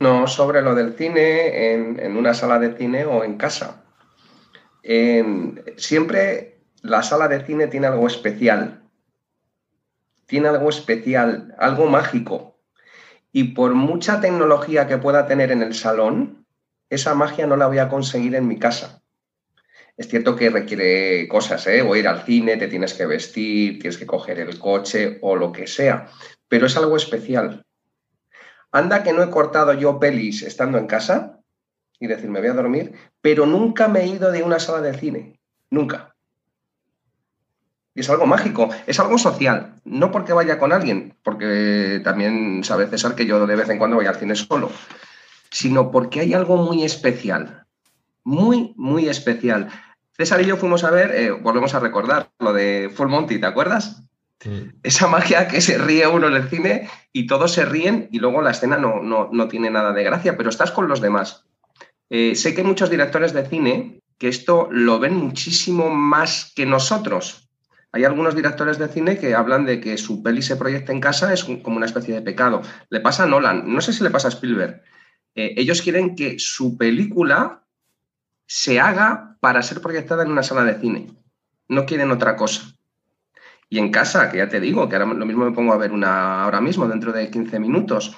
No, sobre lo del cine en, una sala de cine o en casa. siempre la sala de cine tiene algo especial. Tiene algo especial, algo mágico. Y por mucha tecnología que pueda tener en el salón, esa magia no la voy a conseguir en mi casa. Es cierto que requiere cosas, ¿eh? O ir al cine, te tienes que vestir, tienes que coger el coche o lo que sea, pero es algo especial. Anda que no he cortado yo pelis estando en casa y decir, me voy a dormir, pero nunca me he ido de una sala de cine, nunca. Y es algo mágico, es algo social, no porque vaya con alguien, porque también sabe César que yo de vez en cuando voy al cine solo, sino porque hay algo muy especial, muy, muy especial. César y yo fuimos a ver, eh, volvemos a recordar lo de Full Monty, ¿te acuerdas? Esa magia que se ríe uno en el cine y todos se ríen y luego la escena no, no, tiene nada de gracia, pero estás con los demás. Eh, sé que hay muchos directores de cine que esto lo ven muchísimo más que nosotros. Hay algunos directores de cine que hablan de que su peli se proyecta en casa es como una especie de pecado. Le pasa a Nolan, no sé si le pasa a Spielberg. Eh, ellos quieren que su película se haga para ser proyectada en una sala de cine. No quieren otra cosa. Y en casa, que ya te digo, que ahora lo mismo me pongo a ver una ahora mismo, dentro de 15 minutos,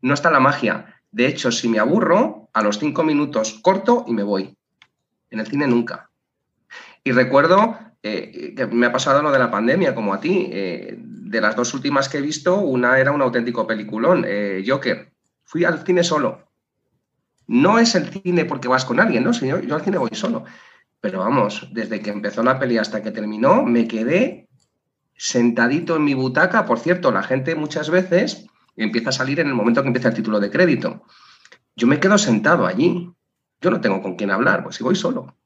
no está la magia. De hecho, si me aburro, a los 5 minutos corto y me voy. En el cine nunca. Y recuerdo eh, me ha pasado lo de la pandemia, como a ti. Eh, de las dos últimas que he visto, una era un auténtico peliculón, eh, Joker. Fui al cine solo. No es el cine porque vas con alguien, ¿no? Señor, yo al cine voy solo. Pero vamos, desde que empezó la peli hasta que terminó, me quedé sentadito en mi butaca. Por cierto, la gente muchas veces empieza a salir en el momento que empieza el título de crédito. Yo me quedo sentado allí. Yo no tengo con quién hablar, pues si voy solo.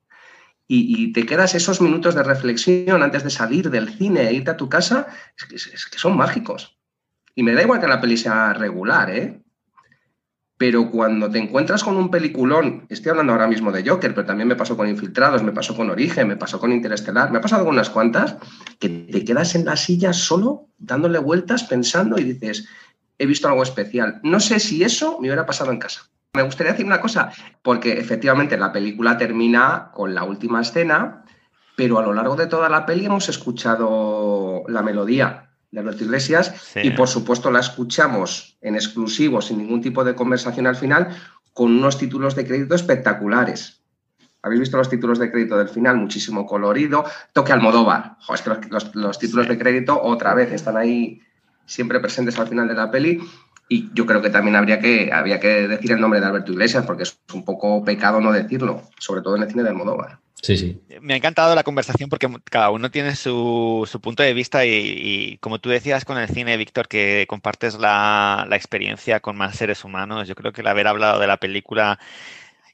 Y, te quedas esos minutos de reflexión antes de salir del cine e irte a tu casa, es que, son mágicos. Y me da igual que la peli sea regular, ¿eh? pero cuando te encuentras con un peliculón, estoy hablando ahora mismo de Joker, pero también me pasó con Infiltrados, me pasó con Origen, me pasó con Interestelar, me ha pasado con unas cuantas, que te quedas en la silla solo, dándole vueltas, pensando y dices, he visto algo especial. No sé si eso me hubiera pasado en casa. Me gustaría decir una cosa, porque efectivamente la película termina con la última escena, pero a lo largo de toda la peli hemos escuchado la melodía de Alberto Iglesias y por supuesto la escuchamos en exclusivo, sin ningún tipo de conversación al final, con unos títulos de crédito espectaculares. ¿Habéis visto los títulos de crédito del final? Muchísimo colorido. Toque Almodóvar. Jo, es que los, títulos de crédito otra vez están ahí siempre presentes al final de la peli. Y yo creo que también habría que, había que decir el nombre de Alberto Iglesias, porque es un poco pecado no decirlo, sobre todo en el cine de Almodóvar. Sí, sí. Me ha encantado la conversación porque cada uno tiene su, su punto de vista y, y, como tú decías con el cine, Víctor, que compartes la, la, experiencia con más seres humanos, yo creo que el haber hablado de la película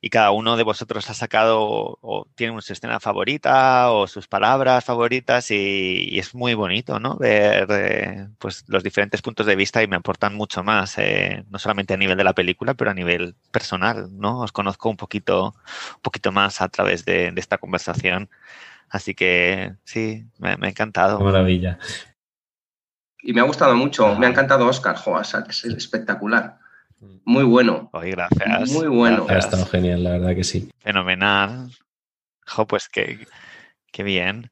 y cada uno de vosotros ha sacado o tiene su escena favorita o sus palabras favoritas y, y es muy bonito, ¿no? Ver eh, pues los diferentes puntos de vista y me aportan mucho más, eh, no solamente a nivel de la película, pero a nivel personal, ¿no? Os conozco un poquito, un poquito más a través de, de esta conversación. Así que sí, me, me ha encantado. Qué maravilla. Y me ha gustado mucho, me ha encantado Oscar, Joas, es espectacular. Muy bueno. Oye, gracias. Muy bueno. Ha estado genial, la verdad que sí. Fenomenal. Jo, pues qué, qué bien.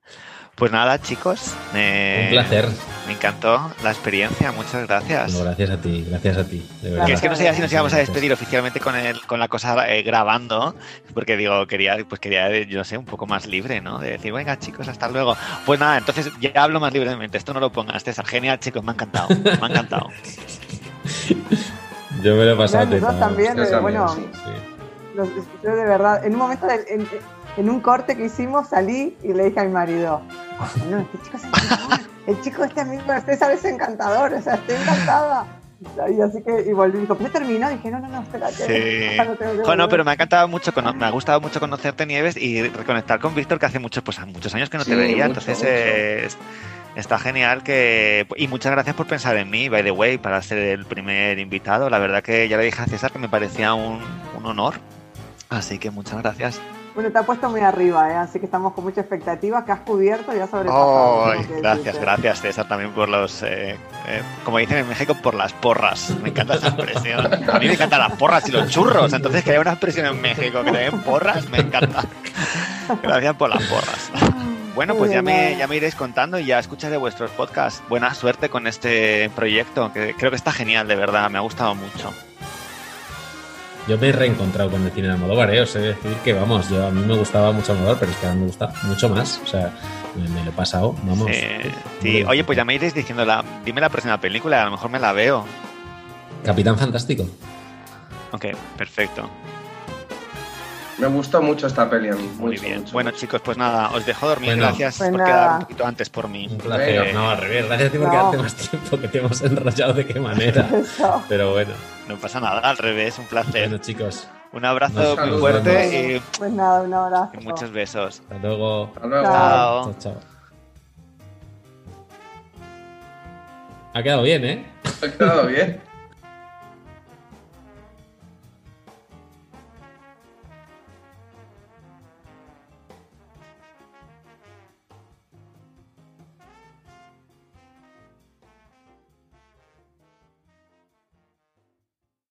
Pues nada, chicos. Un placer. Me encantó la experiencia. Muchas gracias. No, gracias a ti, gracias a ti. De que es que no sé si nos íbamos a despedir oficialmente con, el, con la cosa eh, grabando, porque digo, quería, pues quería, yo no sé, un poco más libre, ¿no? De decir, venga, chicos, hasta luego. Pues nada, entonces ya hablo más libremente. Esto no lo pongas, César. Genial, chicos, me ha encantado. Me ha encantado. Yo me lo he pasado. Yo también, de, bueno, sí, sí. yo de verdad, en un momento, de, en, en, un corte que hicimos, salí y le dije a mi marido, no, este chico es encantador, el chico este amigo de César es encantador, o sea, estoy encantada. Y así que y volví y dijo, ¿pero terminó? Y dije, no, no, no, espérate. Sí. No, tengo, bueno, pero me ha encantado mucho, me ha gustado mucho conocerte, Nieves, y reconectar con Víctor, que hace muchos, pues, muchos años que no sí, te veía. Mucho, entonces, mucho. Eh, Está genial que. Y muchas gracias por pensar en mí, by the way, para ser el primer invitado. La verdad que ya le dije a César que me parecía un, un honor. Así que muchas gracias. Bueno, te ha puesto muy arriba, ¿eh? así que estamos con mucha expectativa, que has cubierto y has sobrepasado. Oh, gracias, gracias César también por los, eh, eh, como dicen en México, por las porras. Me encanta esa expresión. A mí me encantan las porras y los churros, entonces que haya una expresión en México que te den porras, me encanta. Gracias por las porras. Bueno, pues ya me, ya me iréis contando y ya escucharé vuestros podcasts. Buena suerte con este proyecto, que creo que está genial, de verdad, me ha gustado mucho. Yo me he reencontrado con el cine de Almodóvar, ¿eh? os he de decir que, vamos, yo a mí me gustaba mucho Almodóvar, pero es que ahora me gusta mucho más. O sea, me, me lo he pasado, vamos. Eh, sí, oye, pues ya me iréis diciendo, la, dime la próxima película, a lo mejor me la veo. Capitán Fantástico. Ok, perfecto. Me gustó mucho esta peli a mí. Muy mucho, bien. mucho. Bueno, chicos, pues nada, os dejo dormir. Bueno, gracias pues por nada. quedar un poquito antes por mí. Un placer. Eh, no, al revés. Gracias a ti por no. quedarte más tiempo, que te hemos enrollado de qué manera. Eso. Pero bueno, No pasa nada, al revés, un placer. bueno chicos, Un abrazo Nos muy fuerte Pues nada, un abrazo. y, y muchos besos. hasta luego. Hasta luego. Chao. Chao, chao. Ha quedado bien, ¿eh? Ha quedado bien.